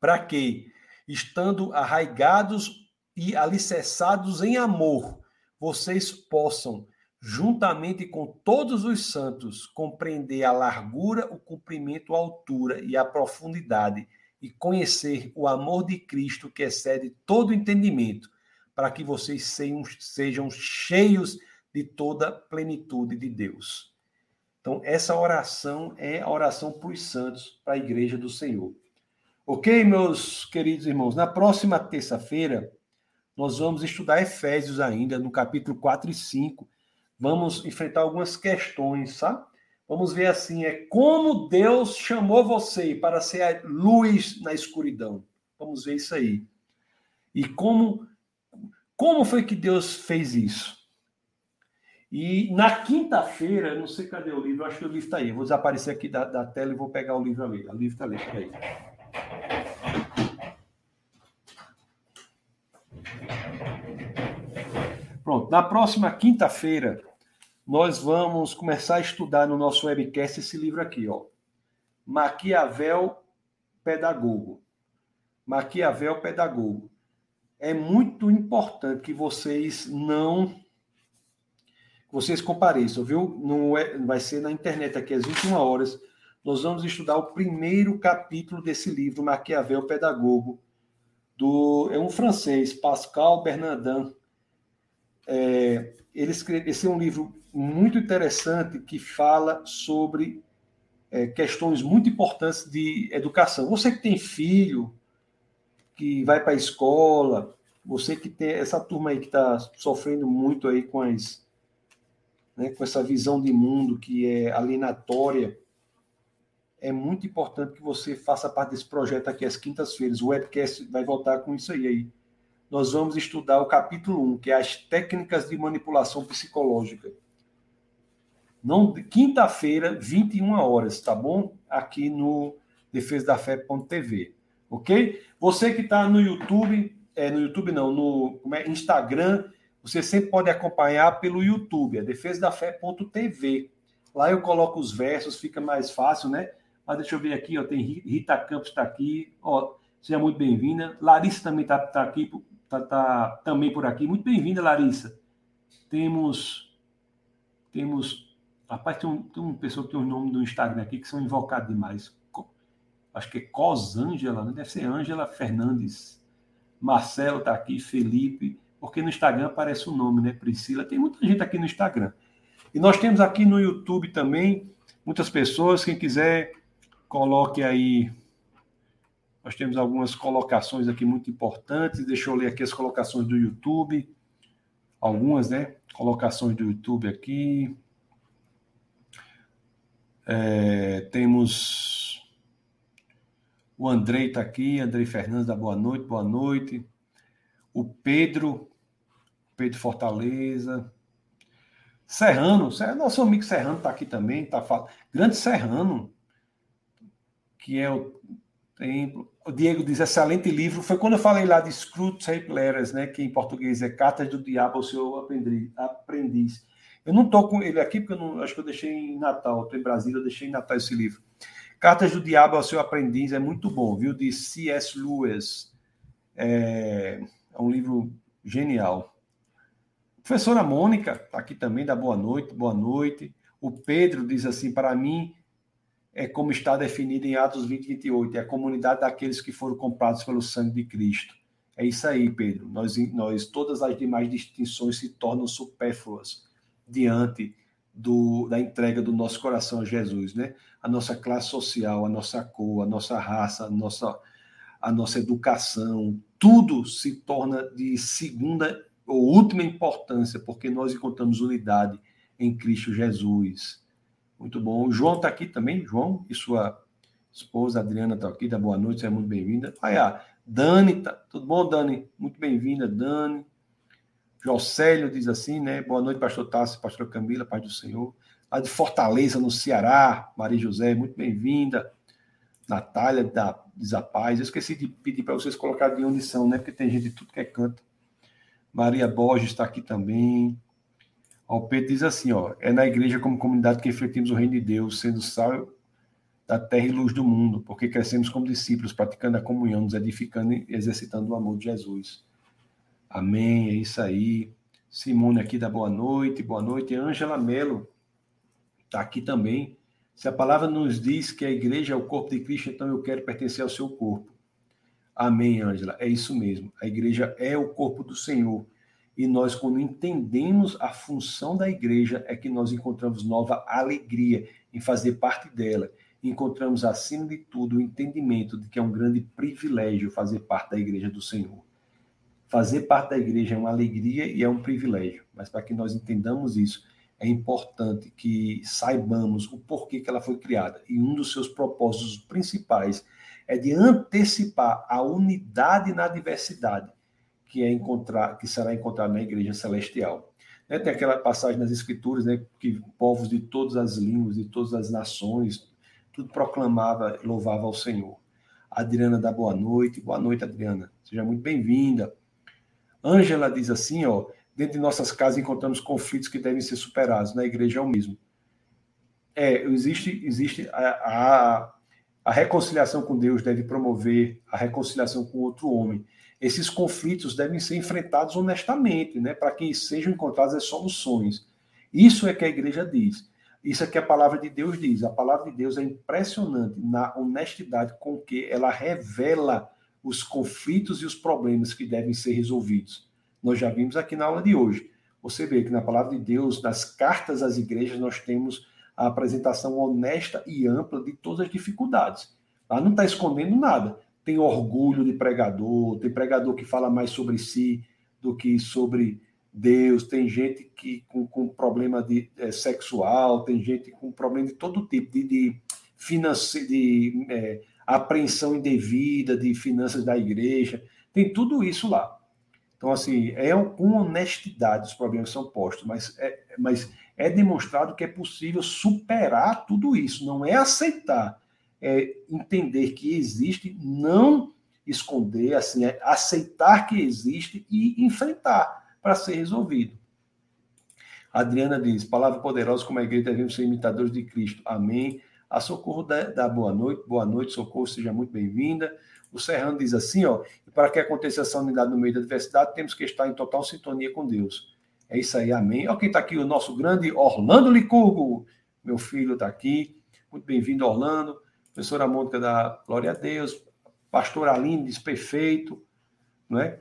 para que, estando arraigados e alicerçados em amor, vocês possam juntamente com todos os santos, compreender a largura, o comprimento, a altura e a profundidade, e conhecer o amor de Cristo que excede todo entendimento, para que vocês sejam, sejam cheios de toda a plenitude de Deus. Então, essa oração é a oração para os santos, para a igreja do Senhor. Ok, meus queridos irmãos? Na próxima terça-feira, nós vamos estudar Efésios ainda, no capítulo 4 e 5 vamos enfrentar algumas questões, sabe? Vamos ver assim, é como Deus chamou você para ser a luz na escuridão. Vamos ver isso aí. E como como foi que Deus fez isso? E na quinta-feira, não sei cadê o livro, acho que o livro está aí. Eu vou desaparecer aqui da, da tela e vou pegar o livro ali. O livro está ali, aí. Pronto, na próxima quinta-feira, nós vamos começar a estudar no nosso webcast esse livro aqui, ó. Maquiavel Pedagogo. Maquiavel Pedagogo. É muito importante que vocês não vocês compareçam, viu? Não é, vai ser na internet aqui às 21 horas. Nós vamos estudar o primeiro capítulo desse livro, Maquiavel Pedagogo, do é um francês, Pascal Bernardin. É, ele escreve, esse é um livro muito interessante que fala sobre é, questões muito importantes de educação. Você que tem filho, que vai para a escola, você que tem essa turma aí que está sofrendo muito aí com as, né, com essa visão de mundo que é alienatória, é muito importante que você faça parte desse projeto aqui às quintas-feiras. O webcast vai voltar com isso aí, aí. Nós vamos estudar o capítulo 1, que é as técnicas de manipulação psicológica. Não, quinta-feira, 21 horas, tá bom? Aqui no defesadafé.tv, ok? Você que está no YouTube, é, no YouTube não, no é, Instagram, você sempre pode acompanhar pelo YouTube, é defesadafé.tv. Lá eu coloco os versos, fica mais fácil, né? Mas deixa eu ver aqui, ó, tem Rita Campos está aqui, ó, seja muito bem-vinda. Larissa também está tá aqui, tá, tá, também por aqui. Muito bem-vinda, Larissa. Temos, temos, rapaz, tem, um, tem uma pessoa que tem um nome do Instagram aqui que são invocados demais. Acho que é Cosângela, né? deve ser Ângela Fernandes. Marcelo está aqui, Felipe, porque no Instagram aparece o nome, né? Priscila. Tem muita gente aqui no Instagram. E nós temos aqui no YouTube também muitas pessoas. Quem quiser Coloque aí. Nós temos algumas colocações aqui muito importantes. Deixa eu ler aqui as colocações do YouTube. Algumas, né? Colocações do YouTube aqui. É, temos o Andrei está aqui, Andrei Fernandes da Boa Noite, boa noite. O Pedro, Pedro Fortaleza. Serrano, nosso amigo Serrano está aqui também, tá Grande Serrano, que é o templo. O Diego diz excelente livro. Foi quando eu falei lá de Screwtape Letters, né, que em português é Cartas do Diabo ao seu aprendiz. Eu não estou com ele aqui porque eu não, acho que eu deixei em Natal. Estou em Brasília, eu deixei em Natal esse livro. Cartas do Diabo ao seu aprendiz é muito bom, viu? De C.S. Lewis. É, é um livro genial. Professora Mônica está aqui também, dá boa noite, boa noite. O Pedro diz assim: para mim, é como está definido em Atos 20, 28, é a comunidade daqueles que foram comprados pelo sangue de Cristo. É isso aí, Pedro. Nós, nós todas as demais distinções se tornam supérfluas diante do, da entrega do nosso coração a Jesus, né? A nossa classe social, a nossa cor, a nossa raça, a nossa, a nossa educação, tudo se torna de segunda ou última importância, porque nós encontramos unidade em Cristo Jesus. Muito bom. O João está aqui também, João, e sua esposa Adriana está aqui, dá boa noite, seja muito bem-vinda. Aí, a Dani, tá, tudo bom, Dani? Muito bem-vinda, Dani. Jocélio diz assim, né? Boa noite, pastor Tassi, pastor Camila, paz do Senhor. Lá de Fortaleza, no Ceará, Maria José, muito bem-vinda. Natália, da Desapaz. Eu esqueci de pedir para vocês colocarem de onde são, né? Porque tem gente de tudo que é canto. Maria Borges está aqui também. O Pedro diz assim, ó, é na igreja como comunidade que refletimos o reino de Deus, sendo sal da terra e luz do mundo, porque crescemos como discípulos, praticando a comunhão, nos edificando e exercitando o amor de Jesus. Amém, é isso aí. Simone aqui da boa noite, boa noite. Ângela Melo está aqui também. Se a palavra nos diz que a igreja é o corpo de Cristo, então eu quero pertencer ao seu corpo. Amém, Ângela. É isso mesmo. A igreja é o corpo do Senhor. E nós, quando entendemos a função da igreja, é que nós encontramos nova alegria em fazer parte dela. Encontramos, acima de tudo, o entendimento de que é um grande privilégio fazer parte da igreja do Senhor. Fazer parte da igreja é uma alegria e é um privilégio, mas para que nós entendamos isso, é importante que saibamos o porquê que ela foi criada. E um dos seus propósitos principais é de antecipar a unidade na diversidade que é encontrar, que será encontrado na igreja celestial. Né? Tem aquela passagem nas escrituras, né, que povos de todas as línguas, de todas as nações, tudo proclamava, louvava ao Senhor. Adriana dá boa noite. Boa noite, Adriana. Seja muito bem-vinda. Ângela diz assim, ó, dentro de nossas casas encontramos conflitos que devem ser superados. Na igreja é o mesmo. É, existe, existe a, a, a reconciliação com Deus deve promover a reconciliação com outro homem. Esses conflitos devem ser enfrentados honestamente, né, para que sejam encontradas as soluções. Isso é que a igreja diz. Isso é que a palavra de Deus diz. A palavra de Deus é impressionante na honestidade com que ela revela os conflitos e os problemas que devem ser resolvidos. Nós já vimos aqui na aula de hoje. Você vê que na palavra de Deus, nas cartas às igrejas, nós temos a apresentação honesta e ampla de todas as dificuldades. Ela não está escondendo nada. Tem orgulho de pregador, tem pregador que fala mais sobre si do que sobre Deus, tem gente que com, com problema de, é, sexual, tem gente com problema de todo tipo, de, de, de é, apreensão indevida de finanças da igreja, tem tudo isso lá. Então, assim, é com honestidade os problemas são postos, mas é, mas é demonstrado que é possível superar tudo isso, não é aceitar, é entender que existe, não esconder, assim, é aceitar que existe e enfrentar para ser resolvido. Adriana diz: palavra poderosa como a igreja devemos ser imitadores de Cristo. Amém. A Socorro dá, boa noite. Boa noite, Socorro, seja muito bem-vinda. O Serrano diz assim: ó, para que aconteça essa unidade no meio da diversidade, temos que estar em total sintonia com Deus. É isso aí, amém. Olha quem está aqui, o nosso grande Orlando Licurgo. Meu filho está aqui. Muito bem-vindo, Orlando. Professora Mônica da Glória a Deus. Pastor Aline diz perfeito. Não é?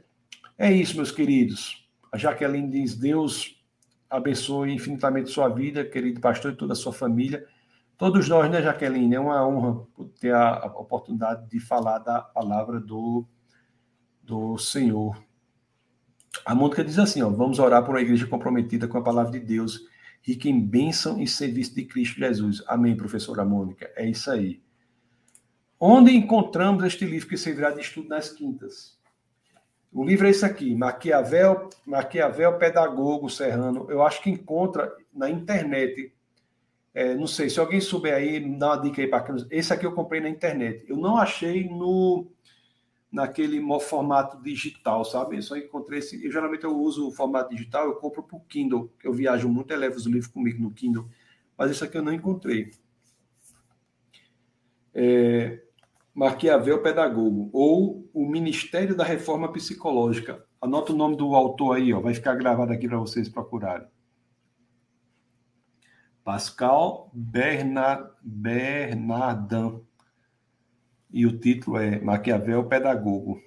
é isso, meus queridos. A Jaqueline diz: Deus abençoe infinitamente sua vida, querido pastor e toda a sua família. Todos nós, né, Jaqueline? É uma honra ter a, oportunidade de falar da palavra do, do Senhor. A Mônica diz assim: ó, vamos orar por uma igreja comprometida com a palavra de Deus, rica em bênção e serviço de Cristo Jesus. Amém, professora Mônica. É isso aí. Onde encontramos este livro que servirá de estudo nas quintas? O livro é esse aqui, Maquiavel, Maquiavel Pedagogo Serrano. Eu acho que encontra na internet. É, não sei, se alguém souber aí, dá uma dica aí para Esse aqui eu comprei na internet. Eu não achei no naquele formato digital, sabe? Eu só encontrei esse. Eu, geralmente eu uso o formato digital, eu compro para o Kindle. Eu viajo muito, eu levo os livros comigo no Kindle. Mas esse aqui eu não encontrei. É, Maquiavel Pedagogo, ou o Ministério da Reforma Psicológica. Anota o nome do autor aí, ó, vai ficar gravado aqui para vocês procurarem. Pascal Bernard, Bernardin. E o título é Maquiavel Pedagogo.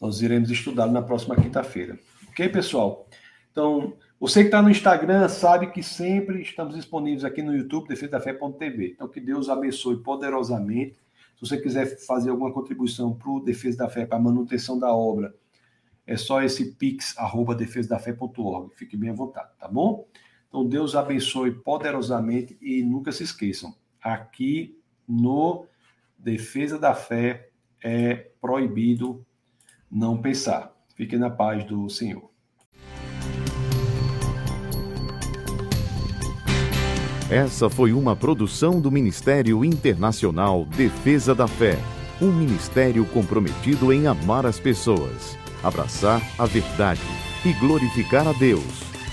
Nós iremos estudá-lo na próxima quinta-feira. Ok, pessoal? Então, você que está no Instagram sabe que sempre estamos disponíveis aqui no YouTube, defesafé.tv. Então, que Deus abençoe poderosamente. Se você quiser fazer alguma contribuição para o Defesa da Fé, para a manutenção da obra, é só esse pix, arroba defesadafé.org. Fique bem à vontade, tá bom? Então, Deus abençoe poderosamente e nunca se esqueçam, aqui no Defesa da Fé é proibido não pensar. Fiquem na paz do Senhor. Essa foi uma produção do Ministério Internacional Defesa da Fé, um ministério comprometido em amar as pessoas, abraçar a verdade e glorificar a Deus.